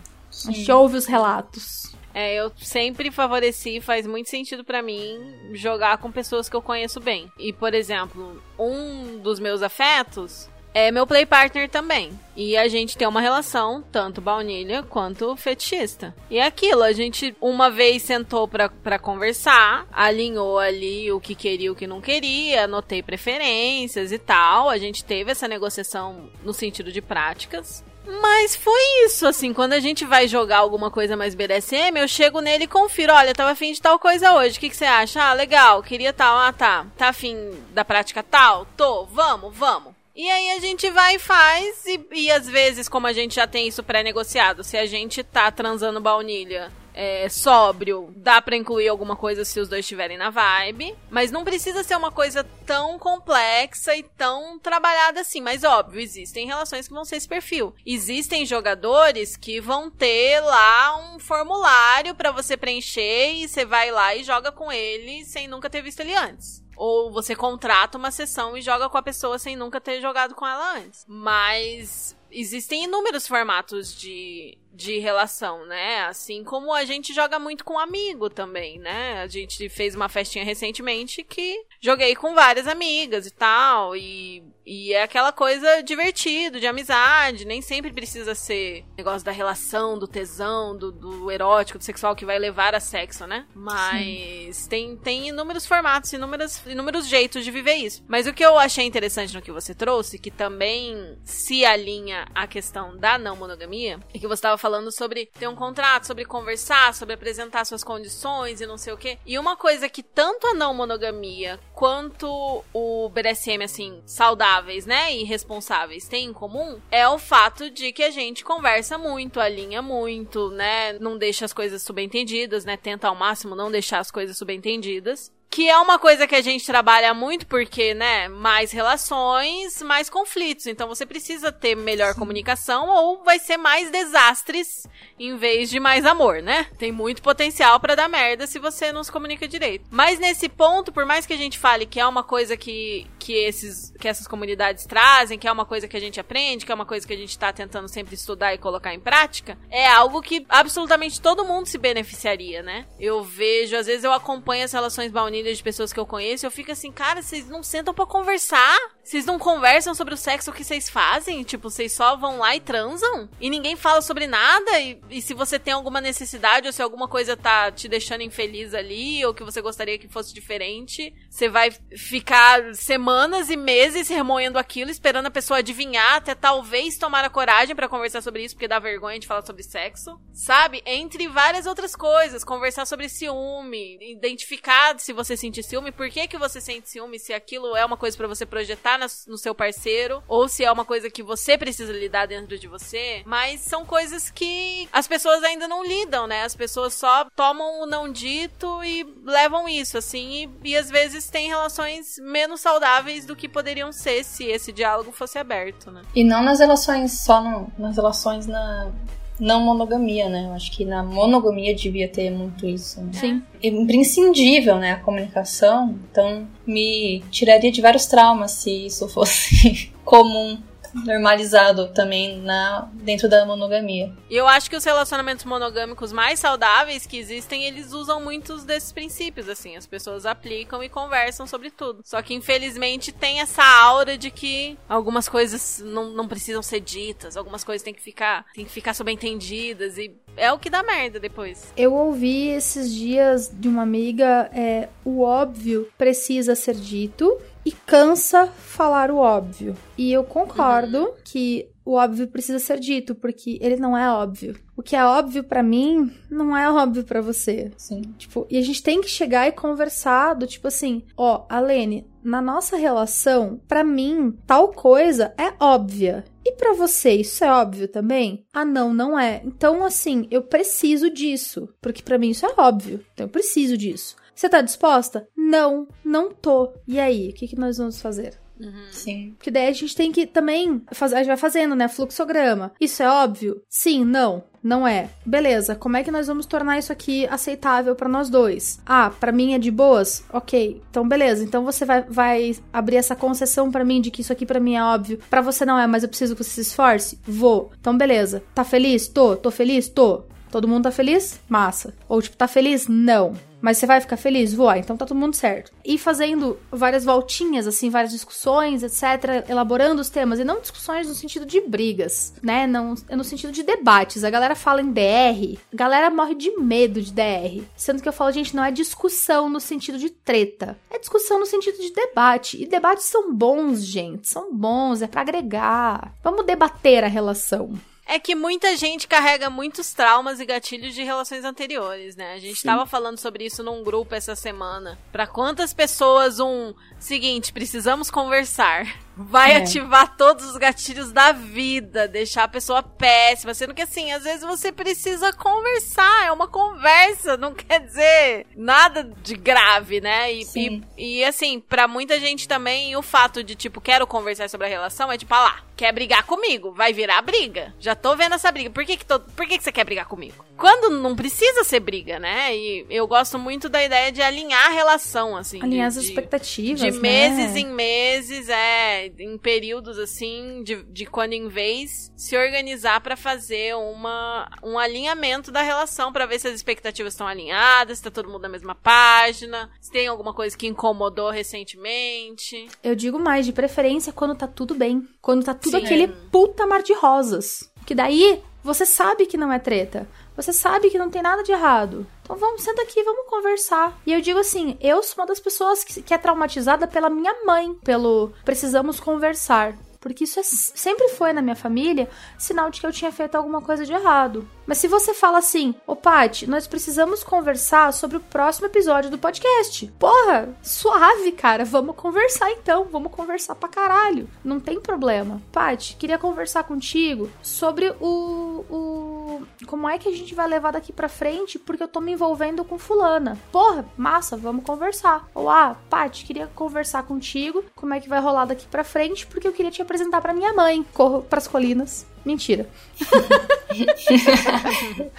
A gente ouve os relatos. É, eu sempre favoreci, faz muito sentido pra mim jogar com pessoas que eu conheço bem. E, por exemplo, um dos meus afetos é meu play partner também. E a gente tem uma relação, tanto baunilha quanto fetichista. E é aquilo, a gente uma vez sentou pra, pra conversar, alinhou ali o que queria e o que não queria, anotei preferências e tal. A gente teve essa negociação no sentido de práticas. Mas foi isso, assim, quando a gente vai jogar alguma coisa mais BDSM, eu chego nele e confiro, olha, tava afim de tal coisa hoje, o que, que você acha? Ah, legal, queria tal, ah, tá. Tá afim da prática tal? Tô, vamos, vamos. E aí a gente vai e faz, e, e às vezes, como a gente já tem isso pré-negociado, se a gente tá transando baunilha é, sóbrio, dá pra incluir alguma coisa se os dois estiverem na vibe. Mas não precisa ser uma coisa tão complexa e tão trabalhada assim. Mas óbvio, existem relações que vão ser esse perfil. Existem jogadores que vão ter lá um formulário pra você preencher e você vai lá e joga com ele sem nunca ter visto ele antes. Ou você contrata uma sessão e joga com a pessoa sem nunca ter jogado com ela antes. Mas existem inúmeros formatos de, de relação, né? Assim como a gente joga muito com amigo também, né? A gente fez uma festinha recentemente que joguei com várias amigas e tal. E, e é aquela coisa divertido, de amizade. Nem sempre precisa ser negócio da relação, do tesão, do, do erótico, do sexual que vai levar a sexo, né? Mas tem, tem inúmeros formatos, inúmeros, inúmeros jeitos de viver isso. Mas o que eu achei interessante no que você trouxe, que também se alinha à questão da não monogamia, é que você estava falando sobre ter um contrato, sobre conversar, sobre apresentar suas condições e não sei o quê. E uma coisa que tanto a não monogamia quanto o BDSM, assim, saudáveis, né, e responsáveis têm em comum, é o fato de que a gente conversa muito, alinha muito, né, não deixa as coisas subentendidas, né, tenta ao máximo não deixar as coisas subentendidas. Que é uma coisa que a gente trabalha muito porque, né, mais relações, mais conflitos. Então você precisa ter melhor comunicação ou vai ser mais desastres em vez de mais amor, né? Tem muito potencial pra dar merda se você não se comunica direito. Mas nesse ponto, por mais que a gente fale que é uma coisa que, que, esses, que essas comunidades trazem, que é uma coisa que a gente aprende, que é uma coisa que a gente tá tentando sempre estudar e colocar em prática, é algo que absolutamente todo mundo se beneficiaria, né? Eu vejo, às vezes eu acompanho as relações baunilhas de pessoas que eu conheço, eu fico assim, cara, vocês não sentam pra conversar? Vocês não conversam sobre o sexo que vocês fazem? Tipo, vocês só vão lá e transam? E ninguém fala sobre nada? E, e se você tem alguma necessidade ou se alguma coisa tá te deixando infeliz ali ou que você gostaria que fosse diferente, você vai ficar semanas e meses remoendo aquilo, esperando a pessoa adivinhar, até talvez tomar a coragem para conversar sobre isso, porque dá vergonha de falar sobre sexo. Sabe? Entre várias outras coisas. Conversar sobre ciúme, identificar se você sente ciúme, por que, que você sente ciúme, se aquilo é uma coisa para você projetar no seu parceiro, ou se é uma coisa que você precisa lidar dentro de você. Mas são coisas que as pessoas ainda não lidam, né? As pessoas só tomam o não dito e levam isso, assim, e, e às vezes têm relações menos saudáveis do que poderiam ser se esse diálogo fosse aberto, né? E não nas relações, só no, nas relações na não monogamia, né? Eu acho que na monogamia devia ter muito isso. Né? Sim. É imprescindível, né? A comunicação. Então, me tiraria de vários traumas se isso fosse [LAUGHS] comum normalizado também na dentro da monogamia. E eu acho que os relacionamentos monogâmicos mais saudáveis que existem, eles usam muitos desses princípios, assim, as pessoas aplicam e conversam sobre tudo. Só que infelizmente tem essa aura de que algumas coisas não, não precisam ser ditas, algumas coisas têm que ficar, têm que ficar subentendidas e é o que dá merda depois. Eu ouvi esses dias de uma amiga, é, o óbvio precisa ser dito e cansa falar o óbvio. E eu concordo uhum. que o óbvio precisa ser dito, porque ele não é óbvio. O que é óbvio para mim não é [LAUGHS] óbvio para você. Sim. Tipo, e a gente tem que chegar e conversar do tipo assim, ó, Alene, na nossa relação, para mim, tal coisa é óbvia. E para você, isso é óbvio também? Ah, não, não é. Então, assim, eu preciso disso, porque para mim isso é óbvio. Então eu preciso disso. Você tá disposta? Não, não tô. E aí, o que, que nós vamos fazer? Uhum. Sim. Porque daí a gente tem que também fazer, a gente vai fazendo, né? Fluxograma. Isso é óbvio? Sim, não. Não é. Beleza, como é que nós vamos tornar isso aqui aceitável para nós dois? Ah, para mim é de boas? Ok. Então beleza. Então você vai, vai abrir essa concessão para mim de que isso aqui para mim é óbvio. Para você não é, mas eu preciso que você se esforce? Vou. Então beleza. Tá feliz? Tô. Tô feliz? Tô. Todo mundo tá feliz? Massa. Ou tipo, tá feliz? Não. Mas você vai ficar feliz? Vou, ah, então tá todo mundo certo. E fazendo várias voltinhas, assim, várias discussões, etc., elaborando os temas, e não discussões no sentido de brigas, né? Não, é no sentido de debates. A galera fala em DR, a galera morre de medo de DR. Sendo que eu falo, gente, não é discussão no sentido de treta. É discussão no sentido de debate. E debates são bons, gente. São bons, é para agregar. Vamos debater a relação. É que muita gente carrega muitos traumas e gatilhos de relações anteriores, né? A gente Sim. tava falando sobre isso num grupo essa semana. Para quantas pessoas um seguinte, precisamos conversar vai é. ativar todos os gatilhos da vida, deixar a pessoa péssima, sendo que assim, às vezes você precisa conversar, é uma conversa, não [LAUGHS] quer dizer nada de grave, né? E, e, e, assim, para muita gente também, o fato de tipo, quero conversar sobre a relação é tipo, ah lá, quer brigar comigo, vai virar briga. Já tô vendo essa briga. Por que que, tô, por que que você quer brigar comigo? Quando não precisa ser briga, né? E eu gosto muito da ideia de alinhar a relação, assim. Alinhar de, as expectativas, De né? meses em meses, é em períodos assim, de, de quando em vez, se organizar para fazer uma, um alinhamento da relação, para ver se as expectativas estão alinhadas, se tá todo mundo na mesma página, se tem alguma coisa que incomodou recentemente. Eu digo mais, de preferência quando tá tudo bem. Quando tá tudo Sim. aquele puta mar de rosas. Que daí você sabe que não é treta. Você sabe que não tem nada de errado. Então vamos, senta aqui, vamos conversar. E eu digo assim, eu sou uma das pessoas que, que é traumatizada pela minha mãe, pelo precisamos conversar. Porque isso é, sempre foi na minha família sinal de que eu tinha feito alguma coisa de errado. Mas se você fala assim, ô Paty, nós precisamos conversar sobre o próximo episódio do podcast. Porra, suave, cara, vamos conversar então, vamos conversar pra caralho. Não tem problema. Paty, queria conversar contigo sobre o, o. Como é que a gente vai levar daqui pra frente, porque eu tô me envolvendo com fulana. Porra, massa, vamos conversar. Ou, ah, Paty, queria conversar contigo, como é que vai rolar daqui pra frente, porque eu queria te apresentar pra minha mãe. Corro pras colinas. Mentira. [LAUGHS]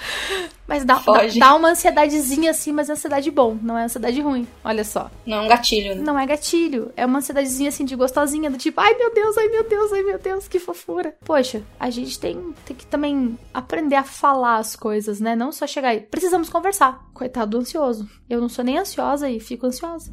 mas dá, dá, dá, uma ansiedadezinha assim, mas é ansiedade bom, não é ansiedade ruim. Olha só. Não é um gatilho, né? Não é gatilho. É uma ansiedadezinha assim de gostosinha, do tipo, ai meu Deus, ai meu Deus, ai meu Deus, que fofura. Poxa, a gente tem, tem que também aprender a falar as coisas, né? Não só chegar aí. Precisamos conversar. Coitado do ansioso. Eu não sou nem ansiosa e fico ansiosa.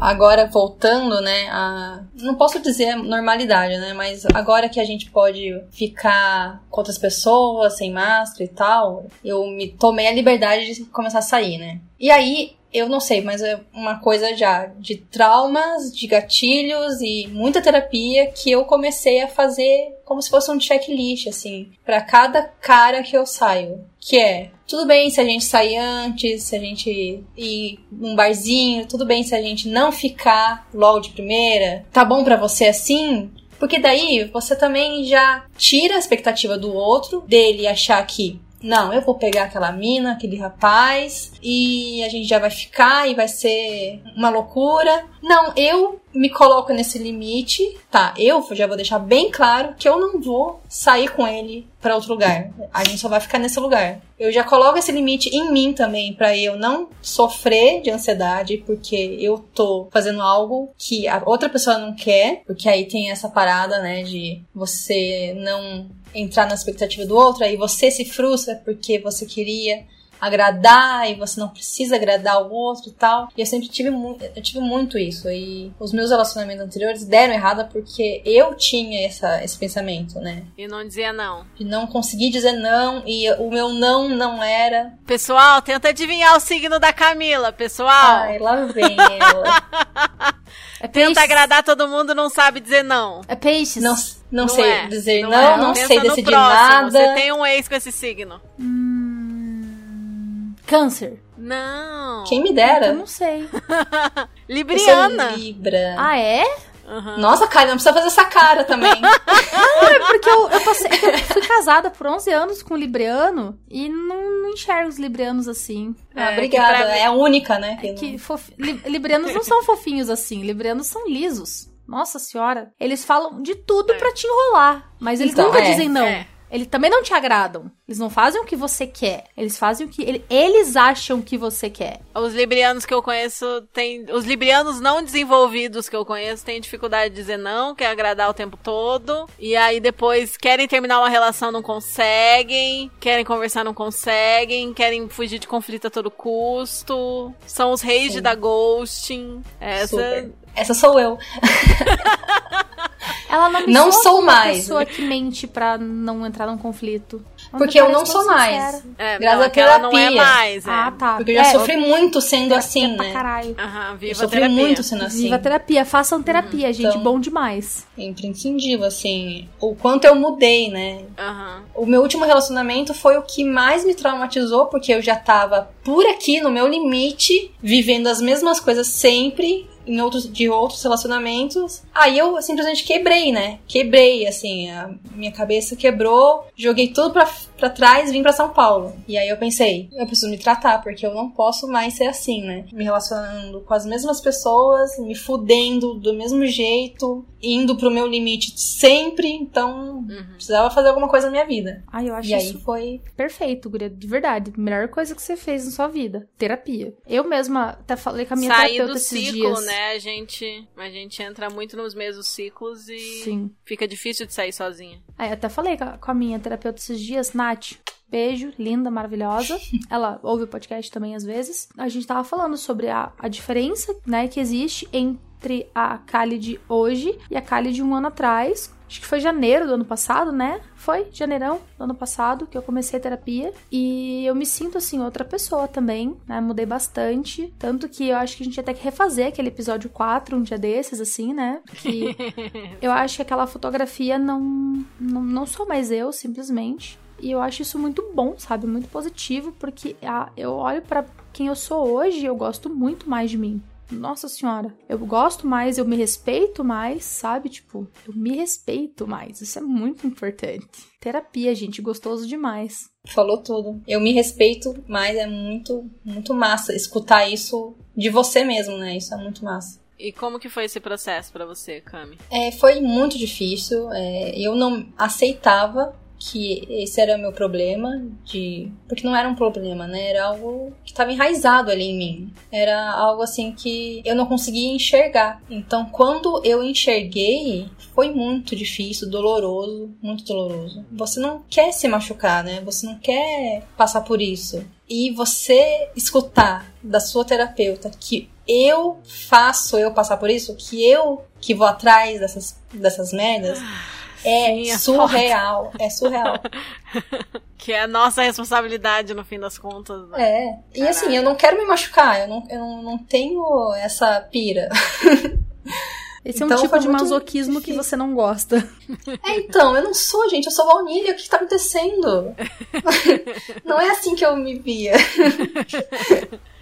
Agora voltando, né, a não posso dizer normalidade, né, mas agora que a gente pode ficar com outras pessoas sem máscara e tal, eu me tomei a liberdade de começar a sair, né? E aí eu não sei, mas é uma coisa já de traumas, de gatilhos e muita terapia que eu comecei a fazer como se fosse um checklist, assim, para cada cara que eu saio. Que é, tudo bem se a gente sair antes, se a gente ir num barzinho, tudo bem se a gente não ficar logo de primeira. Tá bom para você assim? Porque daí você também já tira a expectativa do outro, dele achar que não, eu vou pegar aquela mina, aquele rapaz, e a gente já vai ficar e vai ser uma loucura. Não, eu me coloco nesse limite, tá? Eu já vou deixar bem claro que eu não vou sair com ele para outro lugar. A gente só vai ficar nesse lugar. Eu já coloco esse limite em mim também para eu não sofrer de ansiedade porque eu tô fazendo algo que a outra pessoa não quer, porque aí tem essa parada, né, de você não entrar na expectativa do outro, aí você se frustra porque você queria agradar e você não precisa agradar o outro e tal. E eu sempre tive muito, eu tive muito isso. E os meus relacionamentos anteriores deram errado porque eu tinha essa, esse pensamento, né? E não dizia não. De não conseguir dizer não e o meu não não era. Pessoal, tenta adivinhar o signo da Camila, pessoal. Ai, lá vem ela. [LAUGHS] É Tenta agradar todo mundo, não sabe dizer não. É peixes. Não, não, Não sei é, dizer não, é. não sei decidir próximo. nada. Você tem um ex com esse signo. Hum, Câncer. Não. Quem me dera. Eu não sei. [LAUGHS] Eu sou Libriana. Libra. Ah, é? Aham. Nossa, cara, não precisa fazer essa cara também. [LAUGHS] É porque eu, eu, passei, é que eu fui casada por 11 anos com um libriano e não, não enxergo os librianos assim. Ah, É, obrigada. que pra É a única, né? É que que fofi- li- librianos não são fofinhos assim, librianos são lisos. Nossa senhora. Eles falam de tudo pra te enrolar, mas eles Então, nunca é, dizem não. é. Eles também não te agradam. Eles não fazem o que você quer. Eles fazem o que ele- eles acham que você quer. Os librianos que eu conheço têm. Os librianos não desenvolvidos que eu conheço têm dificuldade de dizer não, quer agradar o tempo todo. E aí depois querem terminar uma relação, não conseguem. Querem conversar, não conseguem. Querem fugir de conflito a todo custo. São os reis de Sim. dar ghosting. Essa. Super. Essa sou eu. [LAUGHS] Ela não me Não sou uma mais. pessoa que mente pra não entrar num conflito. Ela Porque eu não sou muito mais. É, Graças não, à é que ela não é terapia. mais. É. Ah, tá. Porque eu já É, sofri muito sendo terapia assim, pra né? caralho. Aham, Eu viva a sofri terapia. muito sendo assim. Viva terapia, façam terapia, gente. Então- Bom demais. Imprescindível, assim. O quanto eu mudei, né? Aham. O meu último relacionamento foi o que mais me traumatizou, porque eu já tava por aqui, no meu limite, vivendo as mesmas coisas sempre, em outros, de outros relacionamentos. Aí eu simplesmente quebrei, né? Quebrei, assim, a minha cabeça quebrou, joguei tudo pra, pra trás e vim pra São Paulo. E aí eu pensei, eu preciso me tratar, porque eu não posso mais ser assim, né? Me relacionando com as mesmas pessoas, me fudendo do mesmo jeito, indo pro meu limite sempre, então precisava fazer alguma coisa na minha vida. Ai, eu acho E aí isso foi perfeito, guria. De verdade. Melhor coisa que você fez na sua vida. Terapia. Eu mesma até falei com a minha Sair terapeuta do esses ciclo, dias. né? A gente, a gente entra muito nos mesmos ciclos e Sim. fica difícil de sair sozinha. Aí, eu até falei com a, com a minha terapeuta esses dias, Nath. Beijo, linda, maravilhosa. [LAUGHS] Ela ouve o podcast também às vezes. A gente tava falando sobre a, a diferença, né, que existe entre a Kali de hoje e a Kali de um ano atrás. Acho que foi janeiro do ano passado, né? Foi janeirão do ano passado que eu comecei a terapia. E eu me sinto, assim, outra pessoa também, né? Mudei bastante. Tanto que eu acho que a gente ia ter que refazer aquele episódio 4 um dia desses, assim, né? Que [LAUGHS] eu acho que aquela fotografia não, não, não sou mais eu, simplesmente. E eu acho isso muito bom, sabe? Muito positivo, porque ah, eu olho pra quem eu sou hoje e eu gosto muito mais de mim. Nossa senhora, eu gosto mais, eu me respeito mais, sabe? Tipo, eu me respeito mais. Isso é muito importante. Terapia, gente, gostoso demais. Falou tudo. Eu me respeito, mas é muito, muito massa escutar isso de você mesmo, né? Isso é muito massa. E como que foi esse processo pra você, Cami? É, foi muito difícil. é, eu não aceitava que esse era meu problema, de porque não era um problema, né? Era algo que estava enraizado ali em mim. Era algo assim que eu não conseguia enxergar. Então, quando eu enxerguei, foi muito difícil, doloroso, muito doloroso. Você não quer se machucar, né? Você não quer passar por isso. E você escutar da sua terapeuta que eu faço eu passar por isso, que eu que vou atrás dessas, dessas merdas, é é surreal. É surreal. [LAUGHS] Que é a nossa responsabilidade no fim das contas. Né? É. E assim, eu não quero me machucar, eu não, eu não, não tenho essa pira. [LAUGHS] Esse é um Então, tipo de masoquismo que você não gosta. [LAUGHS] É, então, eu não sou, gente, eu sou baunilha, o que, que tá acontecendo? não é assim que eu me via.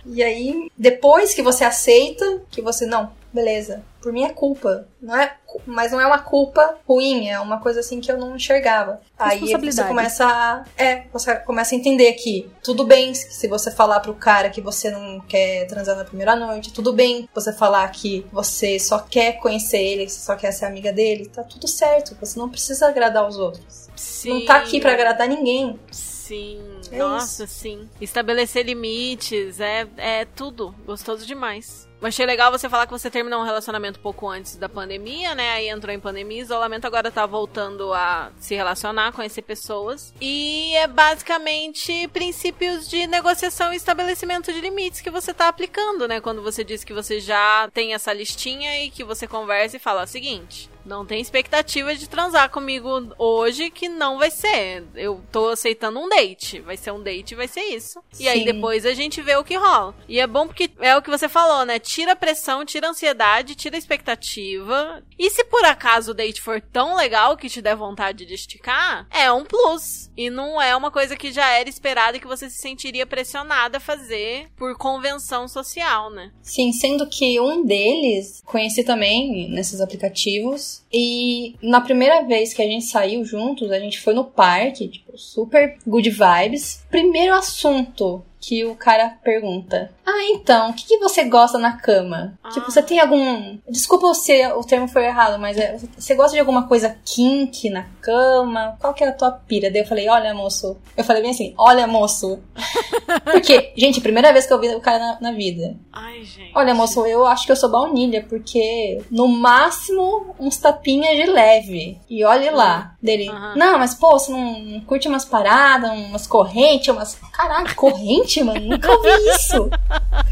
E aí, depois que você aceita, que você, não, beleza, por mim é culpa. Não é, mas não é uma culpa ruim, é uma coisa assim que eu não enxergava. Aí você começa a, é, você começa a entender que tudo bem se você falar pro cara que você não quer transar na primeira noite, tudo bem você falar que você só quer conhecer ele, que você só quer ser amiga dele, tá tudo certo, você não precisa agradar os outros. Sim. Não tá aqui pra agradar ninguém. Sim, É nossa, sim. Estabelecer limites é, é tudo. Gostoso demais. Eu achei legal você falar que você terminou um relacionamento pouco antes da pandemia, né? Aí entrou em pandemia, isolamento, agora tá voltando a se relacionar, conhecer pessoas. E é basicamente princípios de negociação e estabelecimento de limites que você tá aplicando, né? Quando você diz que você já tem essa listinha e que você conversa e fala o seguinte. Não tem expectativa de transar comigo hoje que não vai ser. Eu tô aceitando um date. Vai ser um date, vai ser isso. E aí Sim. depois a gente vê o que rola. E é bom porque é o que você falou, né? Tira a pressão, tira a ansiedade, tira a expectativa. E se por acaso o date for tão legal que te der vontade de esticar, é um plus. E não é uma coisa que já era esperada e que você se sentiria pressionada a fazer por convenção social, né? Sim, sendo que um deles conheci também nesses aplicativos. E na primeira vez que a gente saiu juntos, a gente foi no parque, tipo, super good vibes. Primeiro assunto que o cara pergunta: Ah, então, o que, que você gosta na cama? Ah. Tipo, você tem algum. Desculpa se o termo foi errado, mas é, você gosta de alguma coisa kink na cama? Qual que é a tua pira? Daí eu falei: Olha, moço. Eu falei bem assim: Olha, moço. [LAUGHS] Porque, gente, primeira vez que eu vi o cara na- na vida. Ai, gente. Olha, moço, eu acho que eu sou baunilha, porque no máximo uns tapinhas de leve. E olhe lá. Dele, Aham. não, mas pô, você não, não curte umas paradas, umas correntes, umas. Caralho, corrente, mano? Nunca ouvi isso.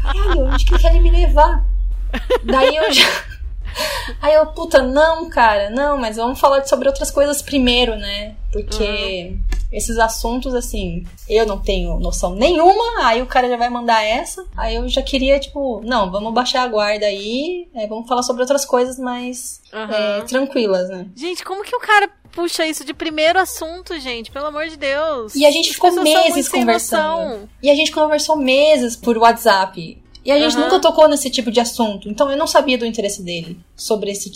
Caralho, onde que ele quer me levar? Daí eu já. Aí eu, puta, não, cara, não, mas vamos falar sobre outras coisas primeiro, né? Porque esses assuntos, assim, eu não tenho noção nenhuma, aí o cara já vai mandar essa. Aí eu já queria, tipo, não, vamos baixar a guarda aí, é, vamos falar sobre outras coisas mais Aham. é, tranquilas, né? Gente, como que o cara puxa isso de primeiro assunto, gente? Pelo amor de Deus. E a gente As ficou meses conversando. E a gente conversou meses por WhatsApp. E a gente Aham. nunca tocou nesse tipo de assunto. Então eu não sabia do interesse dele sobre esse,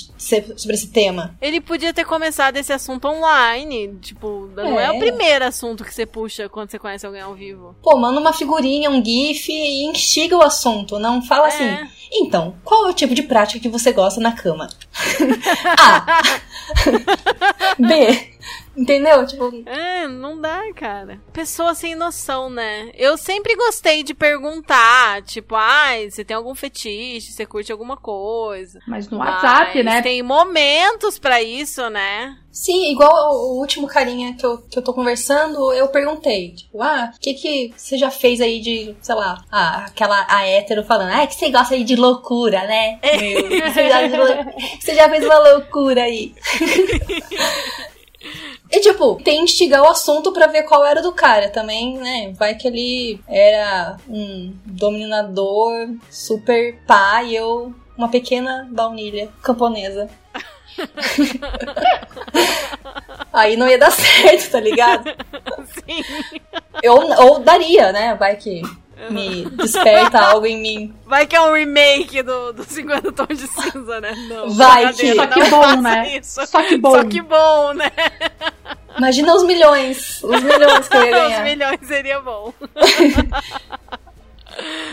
sobre esse tema. Ele podia ter começado esse assunto online. Tipo, não é. É. o primeiro assunto que você puxa quando você conhece alguém ao vivo. Pô, manda uma figurinha, um GIF e instiga o assunto. Não fala assim. É. Então, qual é o tipo de prática que você gosta na cama? [LAUGHS] A. [LAUGHS] B. Entendeu? Tipo, É, não dá, cara. Pessoa sem noção, né? Eu sempre gostei de perguntar, tipo, ai, você tem algum fetiche, você curte alguma coisa. Mas no WhatsApp, Mas né? Tem momentos pra isso, né? Sim, igual o, o último carinha que eu, que eu tô conversando, eu perguntei, tipo, ah, o que que você já fez aí de, sei lá, ah, aquela a hétero falando, ah, é que você gosta aí de loucura, né? Meu, você, já, [LAUGHS] você já fez uma loucura aí. [LAUGHS] E, tipo, tem que instigar o assunto pra ver qual era do cara também, né? Vai que ele era um dominador super pá e eu uma pequena baunilha camponesa. [LAUGHS] Aí não ia dar certo, tá ligado? Sim. Eu, ou daria, né? Vai que me [LAUGHS] desperta algo em mim. Vai que é um remake do, do 50 Tons de Cinza, né? Não. Vai que- Só que bom, né? isso. Só que bom. Só que bom, né? Imagina os milhões, os milhões que eu ia [LAUGHS] Os ganhar. milhões seria bom. [LAUGHS]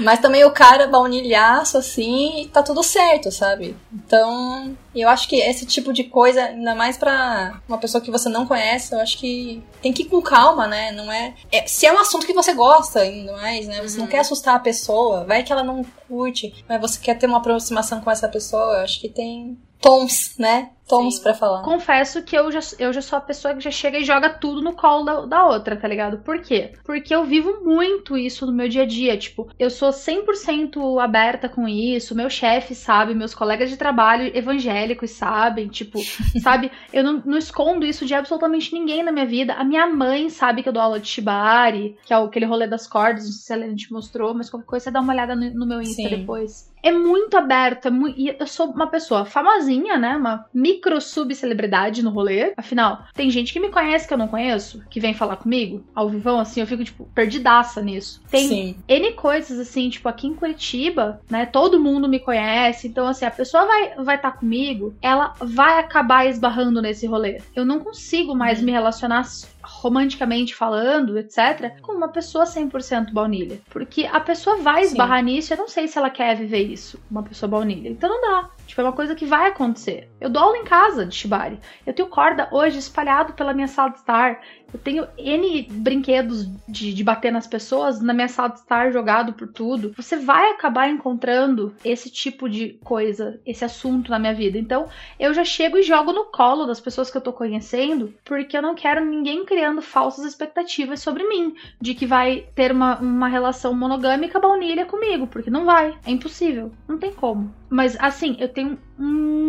Mas também o cara baunilhaço, assim, e tá tudo certo, sabe? Então, eu acho que esse tipo de coisa, ainda mais pra uma pessoa que você não conhece, eu acho que tem que ir com calma, né? Não é. é- se é um assunto que você gosta ainda mais, né? Você não quer assustar a pessoa, vai que ela não curte, mas você quer ter uma aproximação com essa pessoa, eu acho que tem tons, né? Tons Sim. pra falar. Confesso que eu já, eu já sou a pessoa que já chega e joga tudo no colo da, da outra, tá ligado? Por quê? Porque eu vivo muito isso no meu dia a dia. Tipo, eu sou 100% aberta com isso, meu chefe sabe, meus colegas de trabalho evangélicos sabem, tipo, [LAUGHS] sabe? Eu não, não escondo isso de absolutamente ninguém na minha vida. A minha mãe sabe que eu dou aula de Shibari, que é aquele rolê das cordas, não sei se a Helena te mostrou, mas qualquer coisa você dá uma olhada no, no meu Insta Sim. depois. É muito aberto, é e eu sou uma pessoa famosinha, né? Uma micro subcelebridade no rolê. Afinal, tem gente que me conhece que eu não conheço, que vem falar comigo, ao vivão, assim, eu fico, tipo, perdidaça nisso. Tem Sim. N coisas, assim, tipo, aqui em Curitiba, né? Todo mundo me conhece. Então, assim, a pessoa vai estar vai tá comigo, ela vai acabar esbarrando nesse rolê. Eu não consigo mais me relacionar romanticamente falando, etc., com uma pessoa 100% baunilha. Porque a pessoa vai Sim. esbarrar nisso, eu não sei se ela quer viver isso, uma pessoa baunilha. Então não dá. Tipo, é uma coisa que vai acontecer. Eu dou aula em casa de Shibari. Eu tenho corda hoje espalhado pela minha sala de estar. Eu tenho N brinquedos de, de bater nas pessoas na minha sala de estar jogado por tudo. Você vai acabar encontrando esse tipo de coisa, esse assunto na minha vida. Então, eu já chego e jogo no colo das pessoas que eu tô conhecendo, porque eu não quero ninguém criando falsas expectativas sobre mim, de que vai ter uma, uma relação monogâmica baunilha comigo, porque não vai. É impossível. Não tem como. Mas, assim, eu tenho um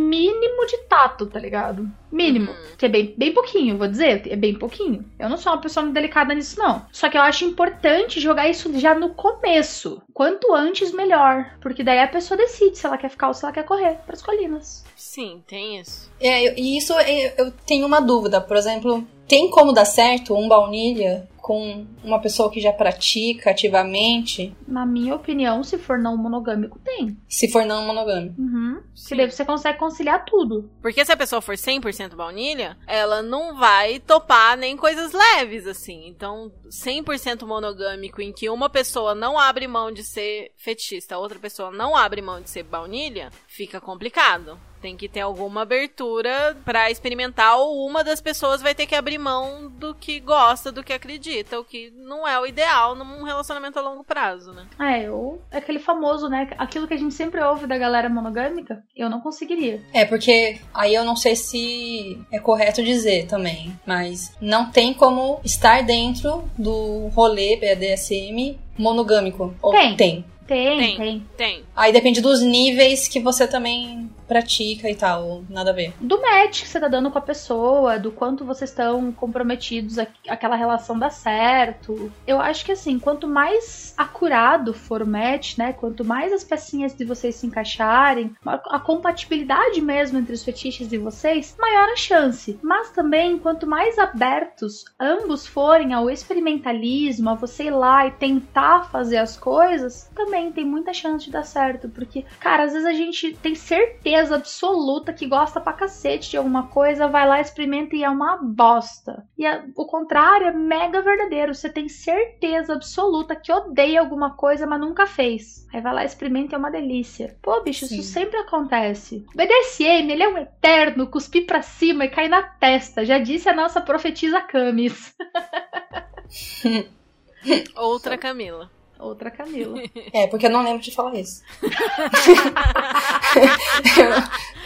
mínimo de tato, tá ligado? Mínimo. Uhum. Que é bem, bem pouquinho, vou dizer. É bem pouquinho. Eu não sou uma pessoa muito delicada nisso, não. Só que eu acho importante jogar isso já no começo. Quanto antes, melhor. Porque daí a pessoa decide se ela quer ficar ou se ela quer correr pras colinas. Sim, tem isso. É, eu- e isso é- eu tenho uma dúvida. Por exemplo, tem como dar certo um baunilha com uma pessoa que já pratica ativamente, Na minha opinião, se for não monogâmico, tem. se for não monogâmico? Uhum. Sim. Que daí você consegue conciliar tudo. Porque se a pessoa for 100% baunilha, ela não vai topar nem coisas leves, assim. Então, 100% monogâmico, em que uma pessoa não abre mão de ser fetichista, a outra pessoa não abre mão de ser baunilha, fica complicado. Tem que ter alguma abertura pra experimentar, ou uma das pessoas vai ter que abrir mão do que gosta, do que acredita, o que não é o ideal num relacionamento a longo prazo, né? É, ou é aquele famoso, né? Aquilo que a gente sempre ouve da galera monogâmica, eu não conseguiria. É, porque aí eu não sei se é correto dizer também, mas não tem como estar dentro do rolê BDSM monogâmico. Ou Tem. tem. Tem, Tem. tem. Tem. Aí depende dos níveis que você também pratica e tal, nada a ver. Do match que você tá dando com a pessoa, do quanto vocês estão comprometidos, a- aquela relação dá certo. Eu acho que assim, quanto mais acurado for o match, né? Quanto mais as pecinhas de vocês se encaixarem, a compatibilidade mesmo entre os fetiches de vocês, maior a chance. Mas também, quanto mais abertos ambos forem ao experimentalismo, a você ir lá e tentar fazer as coisas, também tem muita chance de dar certo. Porque, cara, às vezes a gente tem certeza absoluta que gosta pra cacete de alguma coisa, vai lá, experimenta e é uma bosta. E é- o contrário é mega verdadeiro. Você tem certeza absoluta que odeia alguma coisa, mas nunca fez. Aí vai lá, experimenta e é uma delícia. Pô, bicho, Sim. isso sempre acontece. O BDSM, ele é um eterno, cuspir pra cima e cair na testa. Já disse a nossa profetisa Camis. [LAUGHS] Outra Camila. Outra Camila. [LAUGHS] É, porque eu não lembro de falar isso. [LAUGHS]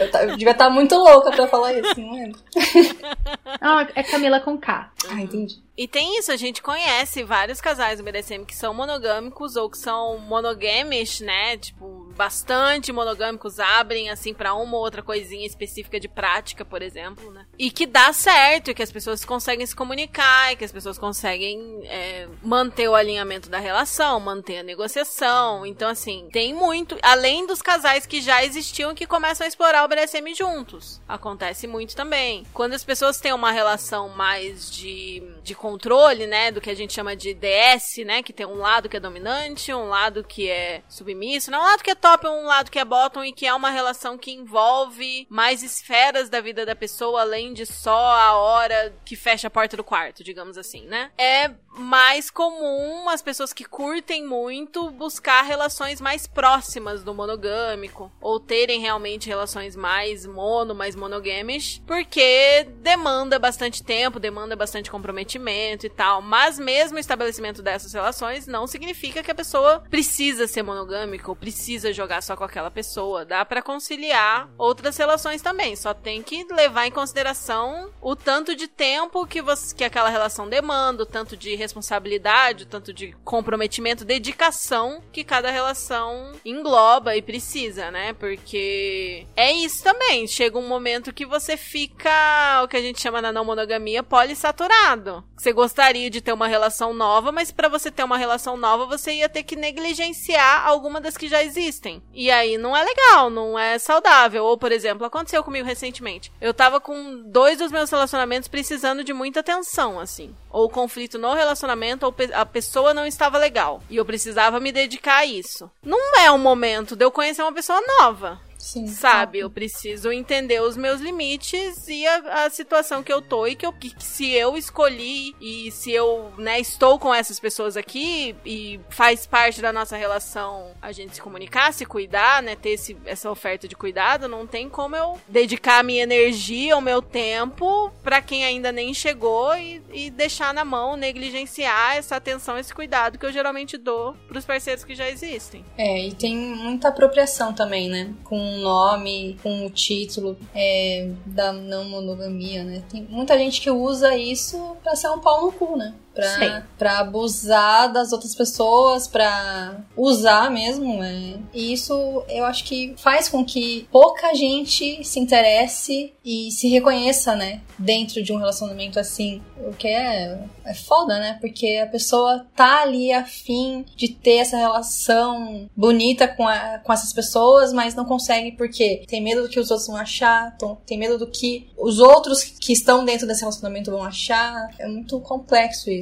eu, eu eu devia estar muito louca pra falar isso, não lembro. [LAUGHS] Não, é Camila com K. Ah, entendi. E tem isso, a gente conhece vários casais do BDSM que são monogâmicos ou que são monogamish, né? Tipo, bastante monogâmicos, abrem assim pra uma ou outra coisinha específica de prática, por exemplo, né? E que dá certo, que as pessoas conseguem se comunicar, e que as pessoas conseguem é, manter o alinhamento da relação, manter a negociação. Então, assim, tem muito. Além dos casais que já existiam que começam a explorar o BDSM juntos. Acontece muito também. Quando as pessoas têm uma relação mais de, de controle, né? Do que a gente chama de DS, né? Que tem um lado que é dominante, um lado que é submisso, não um lado que é top, um lado que é bottom e que é uma relação que envolve mais esferas da vida da pessoa, além de só a hora que fecha a porta do quarto, digamos assim, né? É mais comum as pessoas que curtem muito buscar relações mais próximas do monogâmico ou terem realmente relações mais mono, mais monogamish, porque demanda bastante tempo, demanda bastante comprometimento e tal. Mas mesmo o estabelecimento dessas relações não significa que a pessoa precisa ser monogâmica ou precisa precisa jogar só com aquela pessoa. Dá para conciliar outras relações também. Só tem que levar em consideração o tanto de tempo que, você, que aquela relação demanda, o tanto de responsabilidade, o tanto de comprometimento, dedicação que cada relação engloba e precisa, né? Porque é isso também. Chega um momento que você fica, o que a gente chama na não monogamia, polissaturado. Você gostaria de ter uma relação nova, mas para você ter uma relação nova, você ia ter que negligenciar alguma das que já existem. E aí não é legal, não é saudável. Ou, por exemplo, aconteceu comigo recentemente. Eu tava com dois dos meus relacionamentos precisando de muita atenção, assim. Ou conflito no relacionamento, ou a pessoa não estava legal. E eu precisava me dedicar a isso. Não é o momento de eu conhecer uma pessoa nova. Sim. Sabe? Eu preciso entender os meus limites e a, a situação que eu tô e que, eu, que se eu escolhi e se eu, né, estou com essas pessoas aqui e faz parte da nossa relação a gente se comunicar, se cuidar, né, ter esse, essa oferta de cuidado, não tem como eu dedicar a minha energia, o meu tempo para quem ainda nem chegou e, e deixar na mão, negligenciar essa atenção, esse cuidado que eu geralmente dou pros parceiros que já existem. É, e tem muita apropriação também, né? Com um nome, com o título é, da não monogamia, né? Tem muita gente que usa isso pra ser um pau no cu, né? Pra, pra abusar das outras pessoas, pra usar mesmo, né? E isso eu acho que faz com que pouca gente se interesse e se reconheça, né? Dentro de um relacionamento assim. O que é, é foda, né? Porque a pessoa tá ali afim de ter essa relação bonita com, a, com essas pessoas, mas não consegue porque tem medo do que os outros vão achar, tem medo do que os outros que estão dentro desse relacionamento vão achar. É muito complexo isso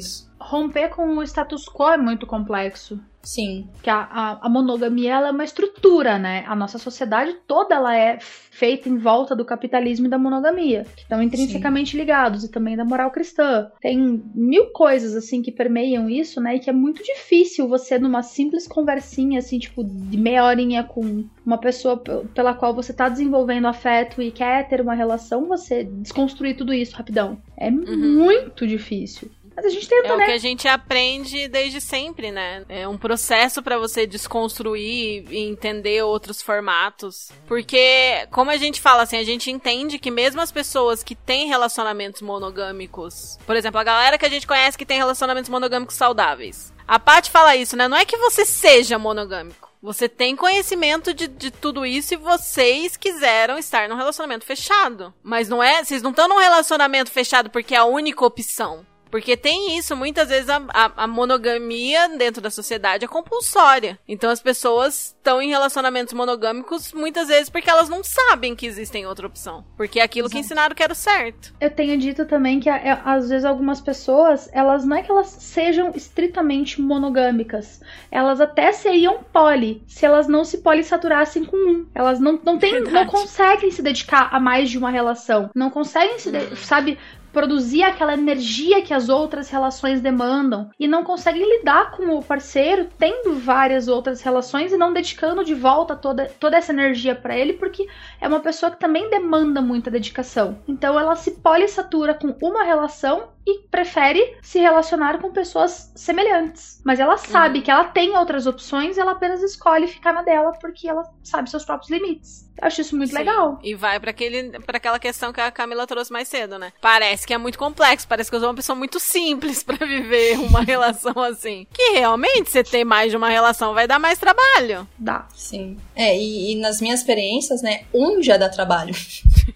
romper com o status quo é muito complexo. Sim. Que a, a, a, monogamia ela é uma estrutura, né? A nossa sociedade toda ela é feita em volta do capitalismo e da monogamia, que estão intrinsecamente Sim. ligados, e também da moral cristã. Tem mil coisas, assim, que permeiam isso, né? E que é muito difícil você, numa simples conversinha, assim, tipo, de meia horinha com uma pessoa pela qual você tá desenvolvendo afeto e quer ter uma relação, você desconstruir tudo isso rapidão. É uhum. muito difícil. Mas a gente tenta, é né? o que a gente aprende desde sempre, né? É um processo para você desconstruir e entender outros formatos. Porque, como a gente fala assim, a gente entende que mesmo as pessoas que têm relacionamentos monogâmicos, por exemplo, a galera que a gente conhece que tem relacionamentos monogâmicos saudáveis. A Paty fala isso, né? Não é que você seja monogâmico. Você tem conhecimento de, de tudo isso e vocês quiseram estar num relacionamento fechado. Mas não é. Vocês não estão num relacionamento fechado porque é a única opção. Porque tem isso, muitas vezes a, a, a, monogamia dentro da sociedade é compulsória. Então as pessoas estão em relacionamentos monogâmicos muitas vezes porque elas não sabem que existem outra opção. Porque é aquilo Exato. que ensinaram que era o certo. Eu tenho dito também que é, às vezes algumas pessoas, elas não é que elas sejam estritamente monogâmicas. Elas até seriam poli, se elas não se polissaturassem com um. Elas não, não, tem, não conseguem se dedicar a mais de uma relação. Não conseguem se, de, sabe, produzir aquela energia que as outras relações demandam e não conseguem lidar com o parceiro tendo várias outras relações e não dedicando de volta toda, toda essa energia para ele porque é uma pessoa que também demanda muita dedicação. Então ela se polissatura com uma relação e prefere se relacionar com pessoas semelhantes. Mas ela sabe uhum. que ela tem outras opções e ela apenas escolhe ficar na dela porque ela sabe seus próprios limites. Eu acho isso muito Sim. legal. E vai para aquele para aquela questão que a Camila trouxe mais cedo, né? Parece que é muito complexo, parece que eu sou uma pessoa muito simples [LAUGHS] para viver uma relação assim. Que realmente você ter mais de uma relação vai dar mais trabalho. Dá. Sim. É, e, e nas minhas experiências, né, um já dá trabalho.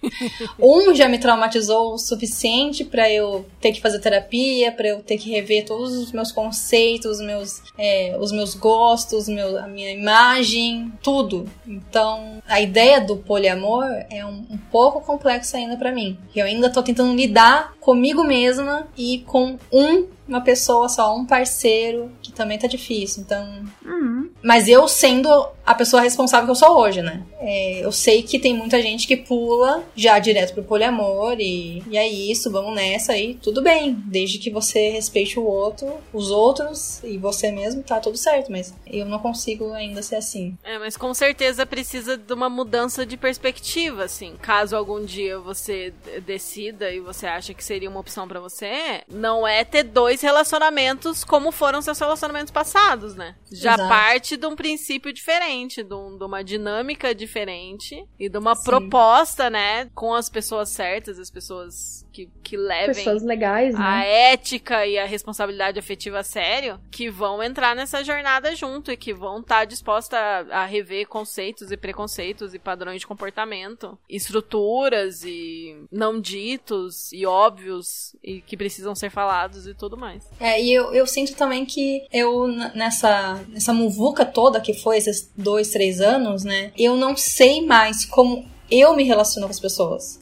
[LAUGHS] um já me traumatizou o suficiente para eu ter que fazer terapia, para eu ter que rever todos os meus conceitos, meus, é, os meus gostos, meu, a minha imagem, tudo. Então, a ideia do poliamor é um, um pouco complexa ainda para mim. Eu ainda tô tentando lidar comigo mesma e com um uma pessoa só, um parceiro, que também tá difícil. Então. Uhum. Mas eu sendo a pessoa responsável que eu sou hoje, né? É, eu sei que tem muita gente que pula já direto pro poliamor e, e é isso, vamos nessa aí, tudo bem. Desde que você respeite o outro, os outros e você mesmo, tá tudo certo. Mas eu não consigo ainda ser assim. É, mas com certeza precisa de uma mudança de perspectiva, assim. Caso algum dia você decida e você acha que seria uma opção para você, não é ter dois dois relacionamentos como foram seus relacionamentos passados, né? Já Exato. parte de um princípio diferente de, um- de uma dinâmica diferente e de uma Sim. proposta, né, com as pessoas certas, as pessoas que, que levem Pessoas legais, a né? ética e a responsabilidade afetiva a sério, que vão entrar nessa jornada junto e que vão estar dispostas a, a rever conceitos e preconceitos e padrões de comportamento, estruturas e não ditos e óbvios e que precisam ser falados e tudo mais. É, e eu, eu sinto também que eu, nessa, nessa muvuca toda que foi esses dois, três anos, né? Eu não sei mais como eu me relaciono com as pessoas.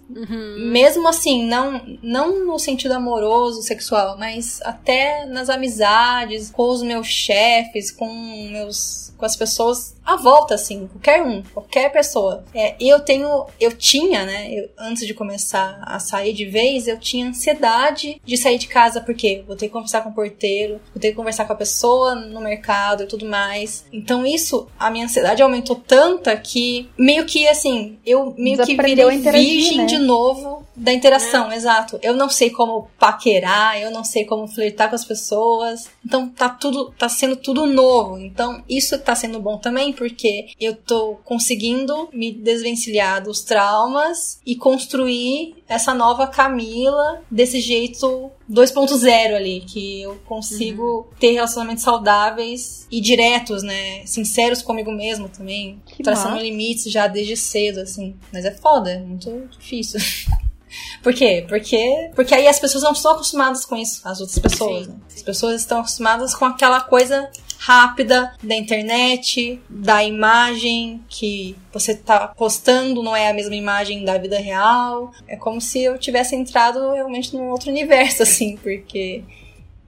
Mesmo assim, não, não no sentido amoroso, sexual, mas até nas amizades, com os meus chefes, com meus. com as pessoas à volta, assim, qualquer um, qualquer pessoa. É, eu tenho. Eu tinha, né? eu- antes de começar a sair de vez, eu tinha ansiedade de sair de casa, porque vou ter que conversar com o porteiro, vou ter que conversar com a pessoa no mercado e tudo mais. Então, isso, a minha ansiedade aumentou tanta que meio que assim, eu meio que virei a virgem né? de novo da interação, exato. Eu não sei como paquerar, eu não sei como flertar com as pessoas. Então tá tudo, tá sendo tudo novo. Então isso tá sendo bom também, porque eu tô conseguindo me desvencilhar dos traumas e construir essa nova Camila desse jeito 2.0 ali, que eu consigo ter relacionamentos saudáveis e diretos, né? Sinceros comigo mesmo também. Que traçando massa. limites já desde cedo, assim. Mas é foda, é muito difícil. [LAUGHS] Por quê? Porque, porque aí as pessoas não estão acostumadas com isso, as outras pessoas. Né? As pessoas estão acostumadas com aquela coisa rápida da internet, da imagem que você tá postando, não é a mesma imagem da vida real. É como se eu tivesse entrado realmente num outro universo, [LAUGHS] assim, porque.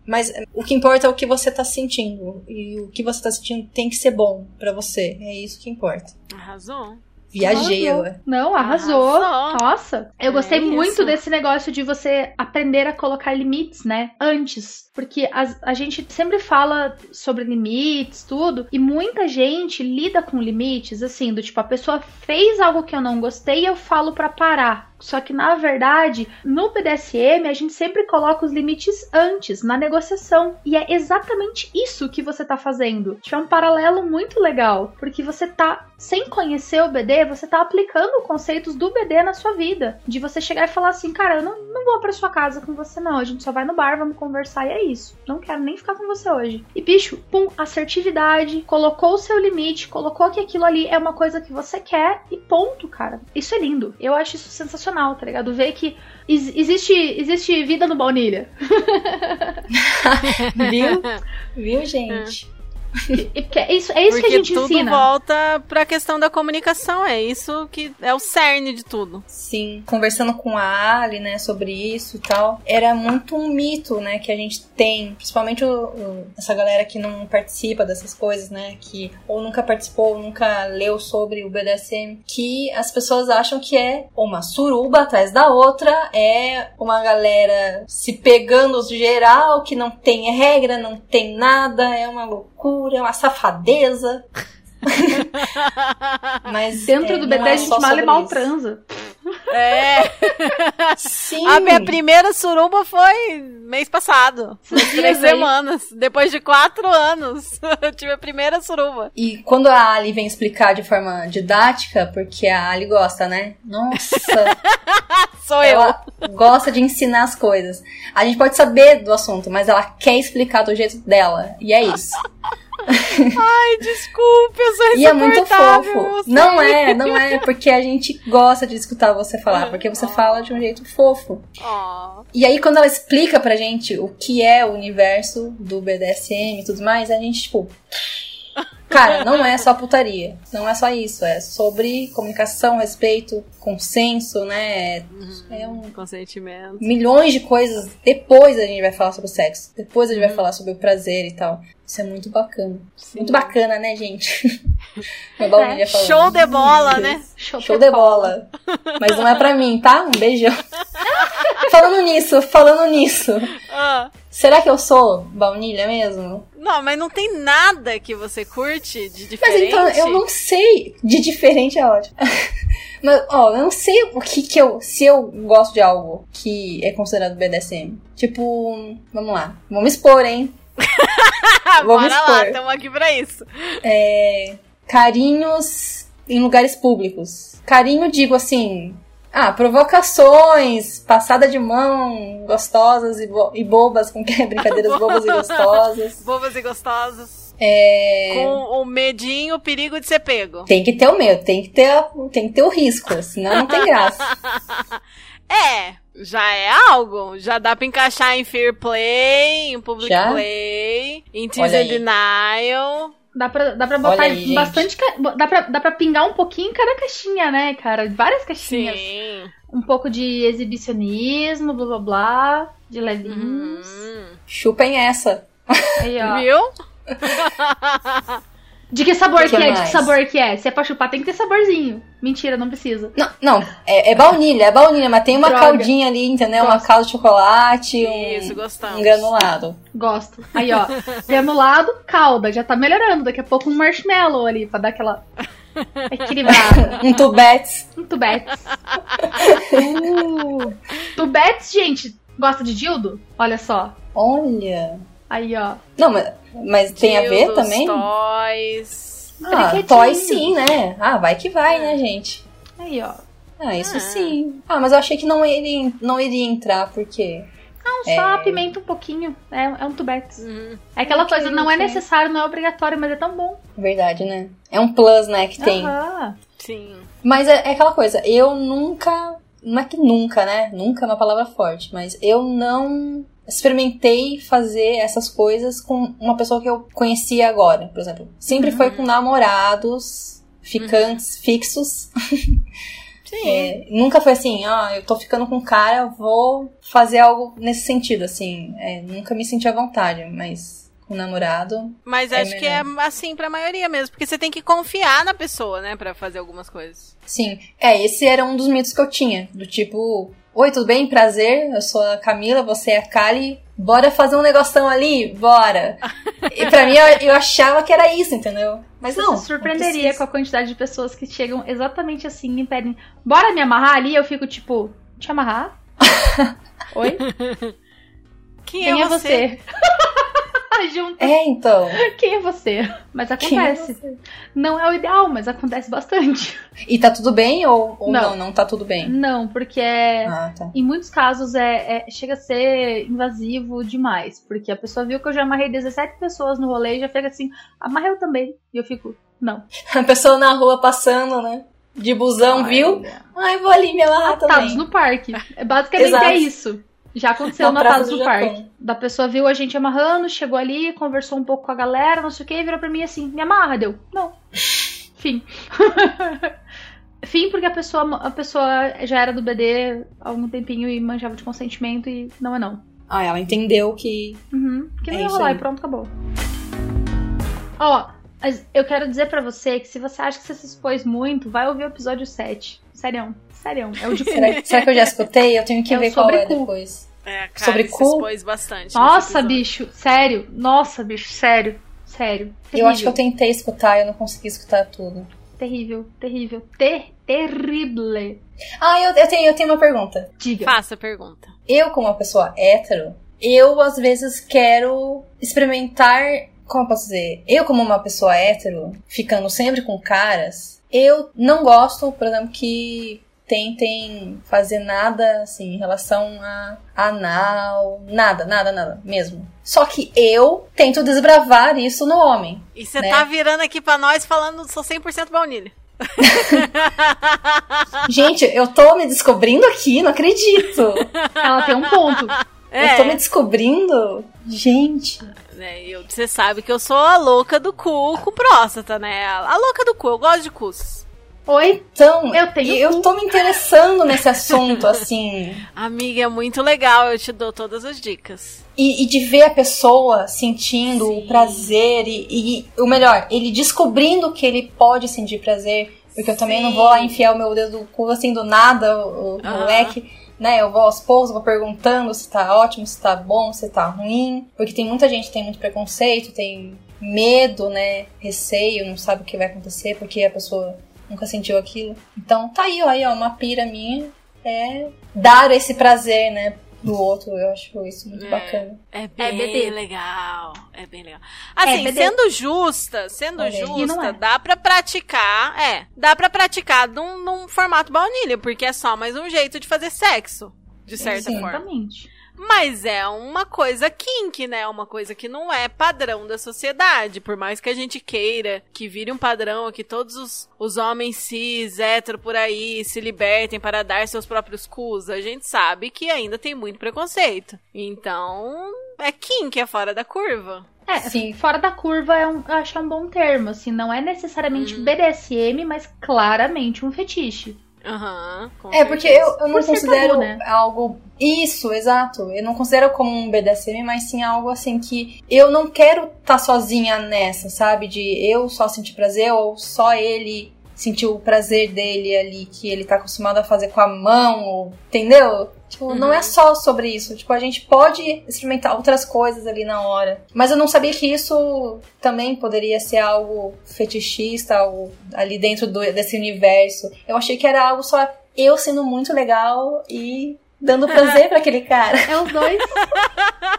Mas o que importa é o que você tá sentindo. E o que você tá sentindo tem que ser bom pra você. É isso que importa. Arrasou. Viajei Arrasou. agora. Não, arrasou. Arrasou. Nossa, eu É gostei muito isso. desse negócio de você aprender a colocar limites, né? Antes. Porque as- a, gente sempre fala sobre limites, tudo, e muita gente lida com limites, assim, do tipo, a pessoa fez algo que eu não gostei e eu falo pra parar. Só que, na verdade, no BDSM, a gente sempre coloca os limites antes, na negociação. E é exatamente isso que você tá fazendo. Tipo, é um paralelo muito legal. Porque você tá, sem conhecer o BD, você tá aplicando conceitos do BD na sua vida. De você chegar e falar assim, cara, eu não, não vou pra sua casa com você, não. A gente só vai no bar, vamos conversar e é isso. Não quero nem ficar com você hoje. E, bicho, pum, assertividade, colocou o seu limite, colocou que aquilo ali é uma coisa que você quer e ponto, cara. Isso é lindo. Eu acho isso sensacional, tá ligado? Ver que ex- existe, existe vida no baunilha. [LAUGHS] [LAUGHS] Viu? Viu, gente? E [LAUGHS] porque é isso, é isso Porque que a gente tudo ensina. volta pra questão da comunicação. É isso que é o cerne de tudo. Sim, conversando com a Ali, né, sobre isso e tal, era muito um mito, né, que a gente tem, principalmente o- o- essa galera que não participa dessas coisas, né, que ou nunca participou, ou nunca leu sobre o BDSM, que as pessoas acham que é uma suruba atrás da outra, é uma galera se pegando geral, que não tem regra, não tem nada, é uma loucura, é uma safadeza. [LAUGHS] Mas Dentro é, do BD é a gente mal e mal isso. transa. É. Sim. [LAUGHS] A minha primeira suruba foi mês passado. Três semanas. Depois de quatro anos, [LAUGHS] eu tive a primeira suruba. E quando a Ali vem explicar de forma didática, porque a Ali gosta, né? Nossa, [LAUGHS] Sou ela gosta de ensinar as coisas. A gente pode saber do assunto, mas ela quer explicar do jeito dela. E é isso. Ai, desculpe, eu sou E é muito fofo. Não é, não é, porque a gente gosta de escutar você falar, porque você fala de um jeito fofo. Ó. E aí, quando ela explica pra gente o que é o universo do BDSM e tudo mais, a gente, tipo. Cara, não é só putaria. Não é só isso. É sobre comunicação, respeito, consenso, né? É um Consentimento. milhões de coisas. Depois a gente vai falar sobre o sexo. Depois a gente Uhum. vai falar sobre o prazer e tal. Isso é muito bacana. Muito bacana, né, gente? [LAUGHS] É, Show de bola, né? Show, Show de bola. Mas não é pra mim, tá? Um beijão. [LAUGHS] falando nisso, falando nisso. Ah. Será que eu sou baunilha mesmo? Não, mas não tem nada que você curte de Mas diferente. então, eu não sei. De diferente é ótimo. [LAUGHS] Mas, ó, eu não sei o que que eu. Se eu gosto de algo que é considerado BDSM. Tipo, vamos lá. Vamos expor, hein? [LAUGHS] Vamos Bora lá, expor. estamos aqui pra isso. É. carinhos em lugares públicos. Carinho, digo assim. Ah, provocações, passada de mão, gostosas e, bo- e bobas, com que brincadeiras [LAUGHS] bobas e gostosas. Bobas e gostosas. É, Com o medinho, o perigo de ser pego. Tem que ter o medo, tem que ter, tem que ter o risco, senão não tem graça. [LAUGHS] É, já é algo. Já dá pra encaixar em Fear Play, em Public Já? Play, em aí. Denial. Dá pra, dá pra botar aí, bastante. ca- Dá pra, dá pra pingar um pouquinho em cada caixinha, né, cara? Várias caixinhas. Sim. Um pouco de exibicionismo, blá blá blá. De levinhos. Hum. Chupem essa. Aí, ó. Viu? De que sabor Que que, é? De que sabor que é? Se é pra chupar, tem que ter saborzinho. Mentira, não precisa. Não, não é, é baunilha, é baunilha, mas tem uma Droga. caldinha ali, entendeu? Uma Gosto. calda de chocolate, um, Isso, gostamos. um granulado. Gosto. Aí, ó. [LAUGHS] Granulado, calda. Já tá melhorando. Daqui a pouco um marshmallow ali pra dar aquela equilibrada. [LAUGHS] Um tubetes. Um tubetes. Uh. Tubetes, gente, gosta de dildo? Olha só. Olha. Aí, ó. Não, mas, mas tem a ver também? Toys. Ah, Brinquedinho. toy sim, né? Ah, vai que vai, né, gente? Aí, ó. Ah, isso Ah. sim. Ah, mas eu achei que não iria, não iria entrar, porque. Não, só apimenta um pouquinho. É, é um tubetes. Uhum. É aquela Ok, coisa, não é necessário, não é obrigatório, mas é tão bom. Verdade, né? É um plus, né, que tem. Aham. Sim. Mas é, é aquela coisa, eu nunca. Não é que nunca, né? Nunca é uma palavra forte, mas eu não experimentei fazer essas coisas com uma pessoa que eu conhecia agora, por exemplo. Sempre foi com namorados, ficantes, fixos. [LAUGHS] Sim. É, nunca foi assim, ah, eu tô ficando com um cara, eu vou fazer algo nesse sentido, assim. É, nunca me senti à vontade, mas com namorado. Mas É acho que é assim pra maioria mesmo. Porque você tem que confiar na pessoa, né? Pra fazer algumas coisas. Sim. É, esse era um dos mitos que eu tinha. Do tipo, oi, tudo bem? Prazer, eu sou a Camila, você é a Kali. Bora fazer um negoção ali? Bora! e pra mim, eu, eu achava que era isso, entendeu? Mas Você não. se surpreenderia não com a quantidade de pessoas que chegam exatamente assim e pedem, bora me amarrar ali? Eu fico tipo, te amarrar? [LAUGHS] Oi? [LAUGHS] Quem, Quem é você? [LAUGHS] Junto. É, então. Quem é você? Mas é acontece. Não é o ideal, mas acontece bastante. E tá tudo bem ou, ou não. Não. não? tá tudo bem? Não, porque é. Ah, tá. Em muitos casos é, é- chega a ser invasivo demais. Porque a pessoa viu que eu já amarrei 17 pessoas no rolê e já fica assim, amarrei eu também. E eu fico, não. A pessoa na rua passando, né? De busão, viu? Ai, vou ali me amarrar Atados também. no parque. É basicamente Exato. é isso. Já aconteceu Na no Praça do. Parque. Da pessoa viu a gente amarrando, chegou ali, conversou um pouco com a galera, não sei o que, e virou pra mim assim, me amarra, deu. Não. [LAUGHS] Fim. [LAUGHS] Fim porque a pessoa, a pessoa já era do BD há algum tempinho e manjava de consentimento e não é não. Ah, ela entendeu que. Uhum. Que não É ia rolar aí. e pronto, acabou. Ó, mas eu quero dizer pra você que se você acha que você se expôs muito, vai ouvir o episódio 7. Serião. Serião. É o de Será, será que eu já escutei? Eu tenho que É ver qual sobre é cu. depois. É, a cara Sobre cu? expôs bastante. Nossa, bicho, sério. Nossa, bicho, sério. Sério. Eu acho que eu tentei escutar e eu não consegui escutar tudo. Terrível, terrível. Ter terrible. Ah, eu, eu, tenho, eu tenho uma pergunta. Diga. Faça a pergunta. Eu, como uma pessoa hétero, eu às vezes quero experimentar. Como eu posso dizer? Eu, como uma pessoa hétero, ficando sempre com caras, eu não gosto, por exemplo, que tentem fazer nada assim em relação a anal, nada, nada, nada, mesmo. Só que eu tento desbravar isso no homem. E você Né? tá virando aqui pra nós falando sou 100% baunilha. [LAUGHS] Gente, eu tô me descobrindo aqui, não acredito. Ela tem um ponto. Eu tô me descobrindo. Gente. né, eu- Você sabe que eu sou a louca do cu com próstata, né? A louca do cu, eu gosto de cus. Oi? Então, Eu tenho eu tô me interessando nesse assunto, assim. [LAUGHS] Amiga, é muito legal, eu te dou todas as dicas. E, e de ver a pessoa sentindo Sim. o prazer e, e o melhor, ele descobrindo que ele pode sentir prazer. Porque eu também não vou lá enfiar o meu dedo no cu assim do nada, o, o moleque. Né, eu vou aos poucos, vou perguntando se tá ótimo, se tá bom, se tá ruim. Porque tem muita gente que tem muito preconceito, tem medo, né? Receio, não sabe o que vai acontecer porque a pessoa nunca sentiu aquilo. Então tá aí, ó, aí, ó uma pira minha é dar esse prazer, né? do outro. Eu acho isso muito É. bacana. É bem BD. legal. É bem legal. Assim, BD. sendo justa, sendo Olha justa, é. dá pra praticar. É, dá pra praticar num, num formato baunilha, porque é só mais um jeito de fazer sexo. De certa Sim. forma. Exatamente. Mas é uma coisa kink, né? Uma coisa que não é padrão da sociedade. Por mais que a gente queira que vire um padrão, que todos os, os homens cis, hétero por aí, se libertem para dar seus próprios cus, a gente sabe que ainda tem muito preconceito. Então, é kink, é fora da curva. É, Sim. fora da curva é um, eu acho que é um bom termo, assim, não é necessariamente Uhum. BDSM, mas claramente um fetiche. Aham. com É, porque eu, eu não Por considero tabu, né? algo. Isso, exato. Eu não considero como um BDSM, mas sim algo assim que eu não quero estar sozinha nessa, sabe? De eu só sentir prazer ou só ele sentir o prazer dele ali, que ele tá acostumado a fazer com a mão, ou, entendeu? Tipo, Uhum. não é só sobre isso. Tipo, a gente pode experimentar outras coisas ali na hora. Mas eu não sabia que isso também poderia ser algo fetichista, algo ali dentro do- desse universo. Eu achei que era algo só eu sendo muito legal e dando prazer pra aquele cara. É os dois.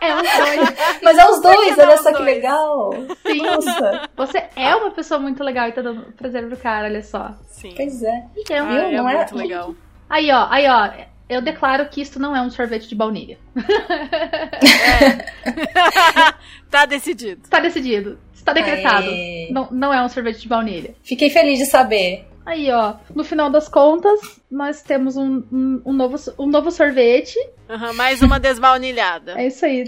é os dois. Mas é os dois, olha só que dois? legal. Sim. Nossa, Você é uma pessoa muito legal e tá dando prazer pro cara, olha só. Sim. pois é. Então, Ah, viu? é Não é- muito legal. aí ó, aí ó, eu declaro que isto não é um sorvete de baunilha. [LAUGHS] tá decidido. Tá decidido. Está decretado. Aê. Não, não é um sorvete de baunilha. Fiquei feliz de saber. Aí, ó, no final das contas, nós temos um, um, um novo, um novo sorvete. Aham, mais uma desbaunilhada. É isso aí.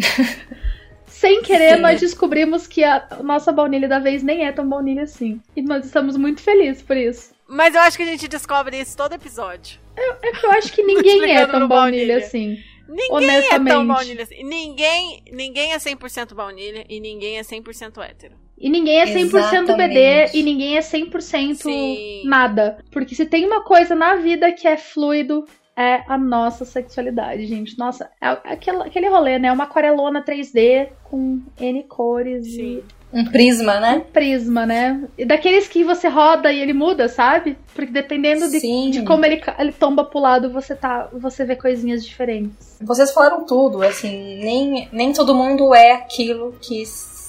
Sem querer, Sim. nós descobrimos que a nossa baunilha da vez nem é tão baunilha assim. E nós estamos muito felizes por isso. Mas eu acho que a gente descobre isso todo episódio. É que eu acho que [LAUGHS] ninguém é tão baunilha baunilha. assim. Ninguém é tão baunilha assim. Ninguém, ninguém é 100% baunilha e ninguém é 100% hétero. E ninguém é 100% BD Exatamente. e ninguém é 100% Sim. nada. Porque se tem uma coisa na vida que é fluido, é a nossa sexualidade, gente. Nossa, é aquele, aquele rolê, né? Uma aquarelona 3D com N cores Sim. Um prisma, e né? prisma, né? E daqueles que você roda e ele muda, sabe? Porque dependendo de, de como ele, ele tomba pro lado, você, tá, você vê coisinhas diferentes. Vocês falaram tudo, assim, nem, nem todo mundo é aquilo que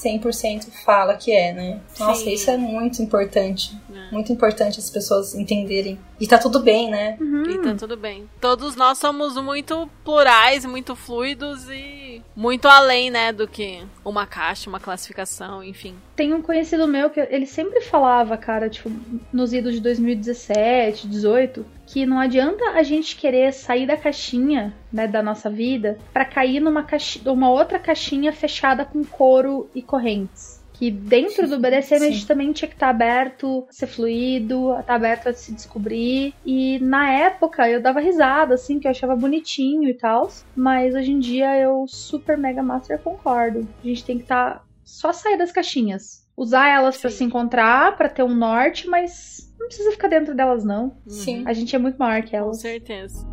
100% fala que é, né? Nossa, Sim. isso é muito importante. É. Muito importante as pessoas entenderem. E tá tudo bem, né? E tá tudo bem. Todos nós somos muito plurais, muito fluidos e muito além, né, do que uma caixa, uma classificação, enfim. Tem um conhecido meu que ele sempre falava, cara, tipo, nos idos de 2017, 18, que não adianta a gente querer sair da caixinha, né, da nossa vida, pra cair numa caixi- uma outra caixinha fechada com couro e correntes. Que dentro do BDSM a gente também tinha que estar aberto a ser fluido, a estar aberto a se descobrir. E na época eu dava risada, assim, que eu achava bonitinho e tal. Mas hoje em dia eu super mega master concordo. A gente tem que estar só sair das caixinhas. Usar elas Sim. se encontrar, pra ter um norte, mas não precisa ficar dentro delas, não. Sim. A gente é muito maior que Com elas. certeza.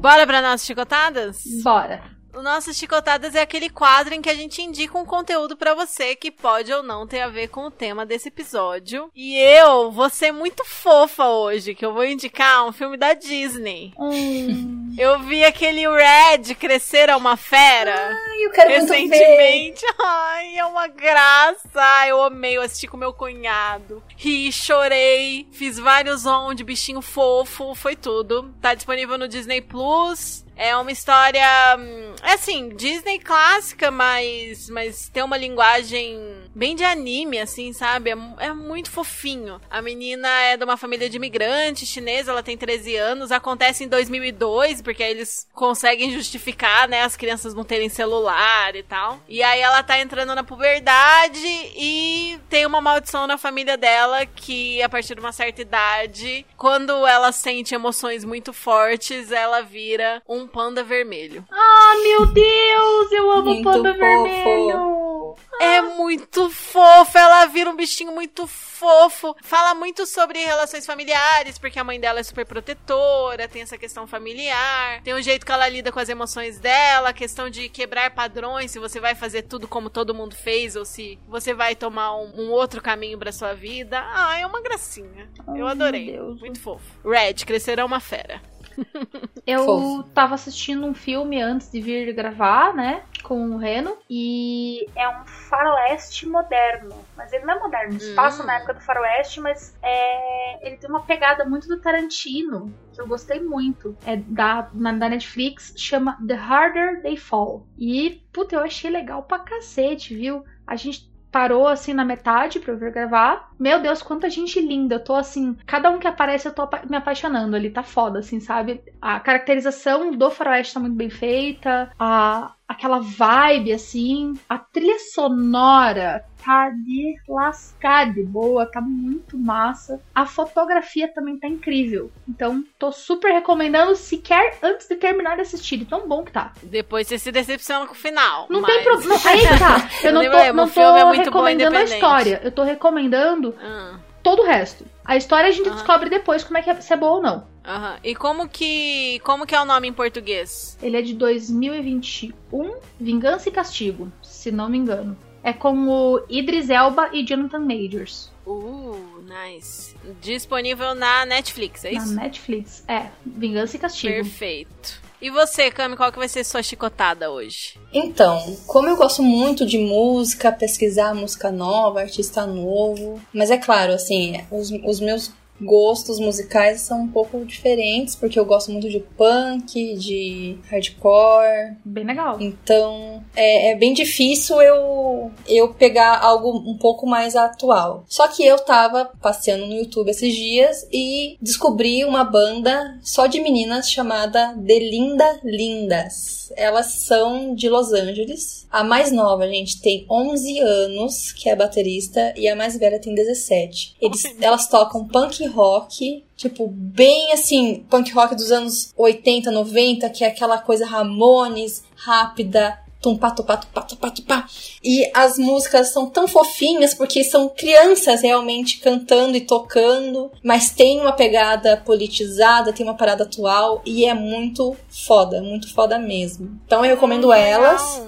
Bora pra nossas chicotadas? Bora. O Nossas Chicotadas é aquele quadro em que a gente indica um conteúdo pra você que pode ou não ter a ver com o tema desse episódio. E eu vou ser muito fofa hoje, que eu vou indicar um filme da Disney. Hum, Eu vi aquele Red Crescer a uma Fera. Ai, eu quero muito ver. Recentemente, [LAUGHS] ai, é uma graça. Eu amei, eu assisti com meu cunhado. Ri, chorei, fiz vários on de bichinho fofo, foi tudo. Tá disponível no Disney Plus. É uma história, hum, é assim, Disney clássica, mas, mas tem uma linguagem bem de anime, assim, sabe? É, é muito fofinho. A menina é de uma família de imigrantes chinesa, ela tem 13 anos. Acontece em 2002, porque aí eles conseguem justificar, né, as crianças não terem celular e tal. E aí ela tá entrando na puberdade e tem uma maldição na família dela que, a partir de uma certa idade, quando ela sente emoções muito fortes, ela vira um panda vermelho. Ah, meu Deus, eu amo Muito panda fofo. vermelho. É muito fofo, ela vira um bichinho muito fofo. Fala muito sobre relações familiares, porque a mãe dela é super protetora, tem essa questão familiar, tem o jeito que ela lida com as emoções dela, a questão de quebrar padrões, se você vai fazer tudo como todo mundo fez ou se você vai tomar um, um outro caminho pra sua vida. Ah, é uma gracinha. Eu adorei. Muito fofo. Red, crescerá uma fera. [LAUGHS] Eu Fofo. tava assistindo um filme antes de vir gravar, né? Com o Reno. E é um faroeste moderno. Mas ele não é moderno. Se Hum. passa na época do faroeste, mas é... ele tem uma pegada muito do Tarantino. Que eu gostei muito. É da, na, da Netflix. Chama The Harder They Fall. E, puta, eu achei legal pra cacete, viu? A gente parou assim na metade pra eu vir gravar. Meu Deus, quanta gente linda. Eu tô assim, cada um que aparece eu tô me apaixonando. Ele tá foda, assim, sabe? A caracterização do faroeste tá muito bem feita. A, aquela vibe, assim. A trilha sonora tá de lascar de boa, tá muito massa. A fotografia também tá incrível. Então, tô super recomendando sequer antes de terminar de assistir. de Tão bom que tá. Depois você se decepciona com o final. Não mas- tem problema. Aí tá. [LAUGHS] Eu não tô, não filme é tô muito bom recomendando a história. Eu tô recomendando Ah, todo o resto. A história a gente Aham. descobre depois como é que é, se é boa ou não. Aham. E como que, como que é o nome em português? Ele é de 2021, Vingança e Castigo, se não me engano. É com o Idris Elba e Jonathan Majors. Uh, nice. Disponível na Netflix, é Na isso? Netflix. É, Vingança e Castigo. Perfeito. E você, Cami, qual que vai ser sua chicotada hoje? Então, como eu gosto muito de música, pesquisar música nova, artista novo, mas é claro, assim, os, os meus gostos musicais são um pouco diferentes, porque eu gosto muito de punk, de hardcore, Bem legal. então é, é bem difícil eu, eu pegar algo um pouco mais atual. Só que eu tava passeando no YouTube esses dias e descobri uma banda só de meninas chamada The Linda Lindas. Elas são de Los Angeles. A mais nova, gente, tem 11 anos, que é baterista, e a mais velha tem 17. Eles, elas tocam punk rock, tipo, bem assim, punk rock dos anos 80, 90, que é aquela coisa Ramones, rápida, tumpa, tupá, tupá, tupá, tupá. E as músicas são tão fofinhas porque são crianças realmente cantando e tocando, mas tem uma pegada politizada, tem uma parada atual e é muito foda, muito foda mesmo. Então eu recomendo elas.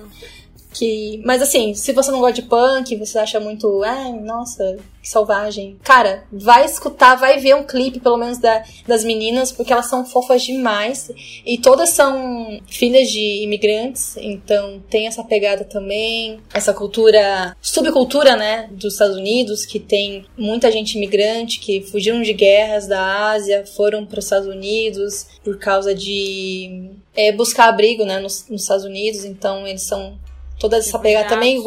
Que, mas assim, se você não gosta de punk, você acha muito, ai, nossa, que selvagem. Cara, vai escutar, vai ver um clipe, pelo menos, da, das meninas, porque elas são fofas demais. E todas são filhas de imigrantes, então tem essa pegada também. Essa cultura, subcultura, né, dos Estados Unidos, que tem muita gente imigrante que fugiram de guerras da Ásia, foram para os Estados Unidos por causa de é, buscar abrigo, né, nos, nos Estados Unidos. Então eles são toda essa pegada também.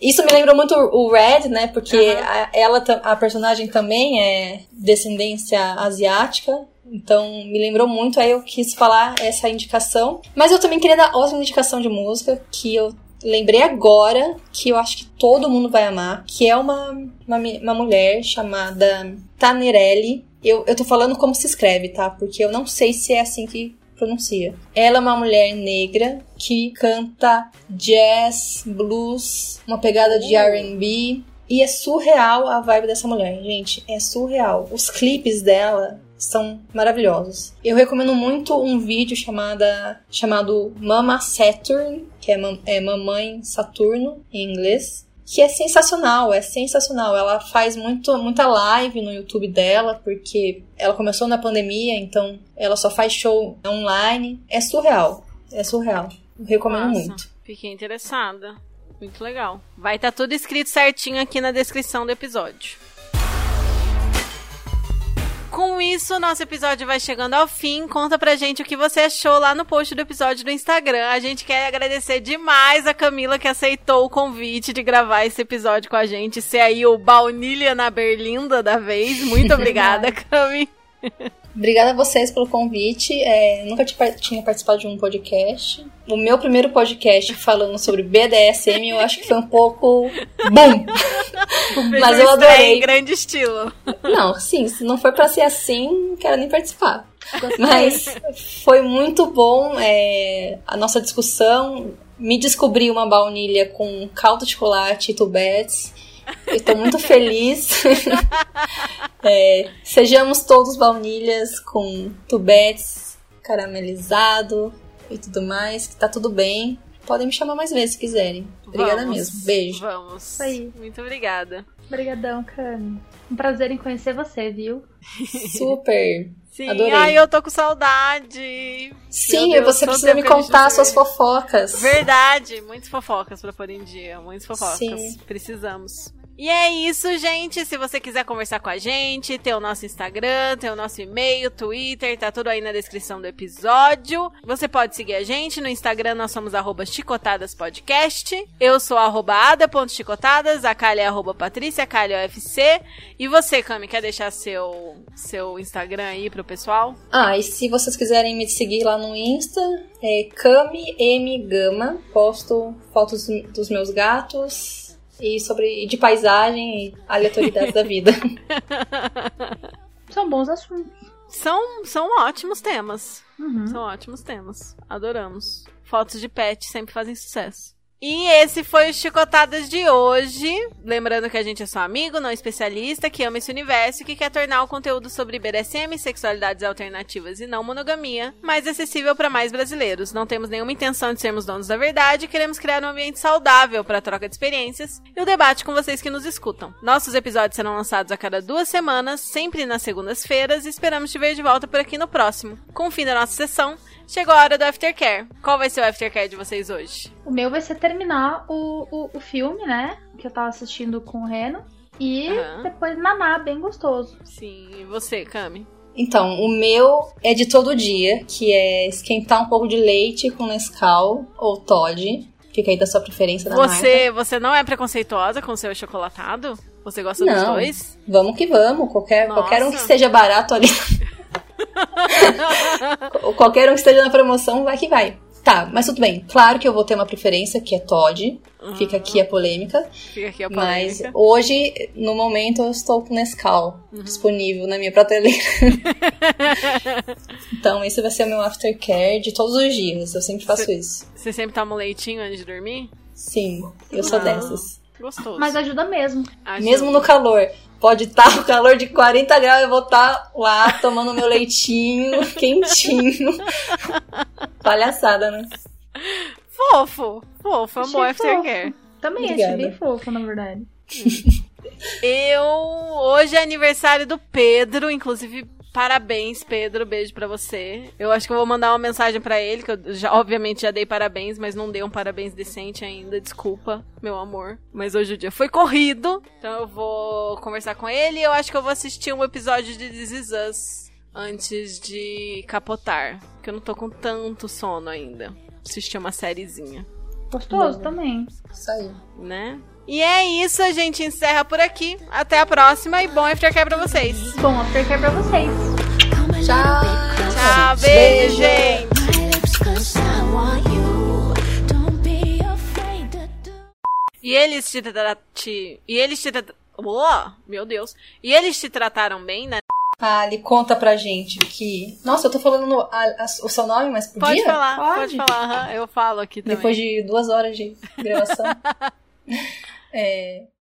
Isso me lembrou muito o Red, né? Porque Aham. a, ela, a personagem também é descendência asiática. Então me lembrou muito, aí eu quis falar essa indicação. Mas eu também queria dar outra indicação de música que eu lembrei agora, que eu acho que todo mundo vai amar, que é uma, uma, uma mulher chamada Tanerelli. Eu, eu tô falando como se escreve, tá? Porque eu não sei se é assim que pronuncia. Ela é uma mulher negra que canta jazz, blues, uma pegada de R&B e é surreal a vibe dessa mulher, gente, é surreal. Os clipes dela são maravilhosos. Eu recomendo muito um vídeo chamada, chamado Mama Saturn, que é, mam- é Mamãe Saturno em inglês, que é sensacional, é sensacional. Ela faz muito, muita live no YouTube dela, porque ela começou na pandemia, então ela só faz show online. É surreal, é surreal. Eu recomendo Nossa, muito. Fiquei interessada. Muito legal. Vai estar tudo escrito certinho aqui na descrição do episódio. Com isso, nosso episódio vai chegando ao fim. Conta pra gente o que você achou lá no post do episódio do Instagram. A gente quer agradecer demais a Camila que aceitou o convite de gravar esse episódio com a gente. Ser aí o baunilha na berlinda da vez. Muito [LAUGHS] obrigada, Cami. [LAUGHS] Obrigada a vocês pelo convite. É, nunca ti- tinha participado de um podcast. O meu primeiro podcast falando sobre BDSM, eu acho que foi um pouco. Bum! [LAUGHS] Mas eu adorei. Em grande estilo. Não, sim, se não for pra ser assim, não quero nem participar. Mas foi muito bom é, a nossa discussão. Me descobri uma baunilha com caldo de chocolate e tubetes. Eu tô muito feliz. [LAUGHS] É, sejamos todos baunilhas com tubetes caramelizado e tudo mais, que tá tudo bem. Podem me chamar mais vezes se quiserem. Obrigada Vamos. mesmo. Beijo. Vamos. aí. Muito obrigada. Obrigadão, Cami. Um prazer em conhecer você, viu? Super. Sim, Adorei. ai, eu tô com saudade. Sim, Deus, você precisa me contar suas fofocas. Verdade, muitas fofocas pra pôr em dia, muitas fofocas. Sim. Precisamos. E é isso, gente. Se você quiser conversar com a gente, tem o nosso Instagram, tem o nosso e-mail, Twitter, tá tudo aí na descrição do episódio. Você pode seguir a gente no Instagram, nós somos arroba chicotadaspodcast. Eu sou arroba ada.chicotadas, a Kali é arroba patrícia, Kali é UFC. E você, Cami, quer deixar seu, seu Instagram aí pro pessoal? Ah, e se vocês quiserem me seguir lá no Insta, é Kami M Gama. Posto fotos dos meus gatos e sobre de paisagem e aleatoriedades da vida. [LAUGHS] São bons assuntos. São, são ótimos temas. Uhum. São ótimos temas. Adoramos. Fotos de pet sempre fazem sucesso. E esse foi o Chicotadas de hoje. Lembrando que a gente é só amigo, não especialista, que ama esse universo e que quer tornar o conteúdo sobre BDSM, sexualidades alternativas e não monogamia mais acessível para mais brasileiros. Não temos nenhuma intenção de sermos donos da verdade, queremos criar um ambiente saudável para troca de experiências e o debate com vocês que nos escutam. Nossos episódios serão lançados a cada duas semanas, sempre nas segundas-feiras, e esperamos te ver de volta por aqui no próximo. Com o fim da nossa sessão, chegou a hora do Aftercare. Qual vai ser o Aftercare de vocês hoje? O meu vai ser terminar o, o, o filme, né? Que eu tava assistindo com o Reno. E Aham. depois naná, bem gostoso. Sim, e você, Cami? Então, o meu é de todo dia, que é esquentar um pouco de leite com Nescau ou Todd. Fica aí da sua preferência da marca. Você, você não é preconceituosa com o seu chocolatado? Você gosta dos Não. dois? Vamos que vamos. Qualquer, Nossa. qualquer um que esteja barato ali. [LAUGHS] qualquer um que esteja na promoção, vai que vai. Tá, mas tudo bem. Claro que eu vou ter uma preferência, que é Todd. Fica aqui a polêmica. Fica aqui a Mas polêmica. hoje, no momento, eu estou com Nescau Uhum. disponível na minha prateleira. [LAUGHS] então, esse vai ser o meu aftercare de todos os dias. Eu sempre faço isso. Você sempre toma um leitinho antes de dormir? Sim, eu sou Ah. dessas. Gostoso. Mas ajuda mesmo. Acho- Mesmo no calor. Pode estar o calor de 40 graus, eu vou estar lá tomando meu leitinho [LAUGHS] quentinho. [LAUGHS] Palhaçada, né? Fofo, fofo, é um bom Achei aftercare. Também Obrigada. achei bem fofo, na verdade. [LAUGHS] Eu. Hoje é aniversário do Pedro, inclusive. Parabéns, Pedro. Beijo pra você. Eu acho que eu vou mandar uma mensagem pra ele, que eu já, obviamente já dei parabéns, mas não dei um parabéns decente ainda. Desculpa, meu amor. Mas hoje o dia foi corrido. Então eu vou conversar com ele e eu acho que eu vou assistir um episódio de This Is Us antes de capotar. Porque eu não tô com tanto sono ainda. Assistir uma sériezinha, Gostoso Bom. também. Isso aí. né? E é isso, a gente encerra por aqui. Até a próxima e bom aftercare pra vocês. Bom aftercare pra vocês. Tchau. Tchau, beijo, gente. E eles te, te e eles te tra- Oh, meu Deus. E eles te trataram bem, né? Ali, conta pra gente que. Nossa, eu tô falando no- a- a- o seu nome, mas podia? Pode falar, pode, Pode. falar. aham, Eu falo aqui também. Depois de duas horas de gravação. [LAUGHS] é,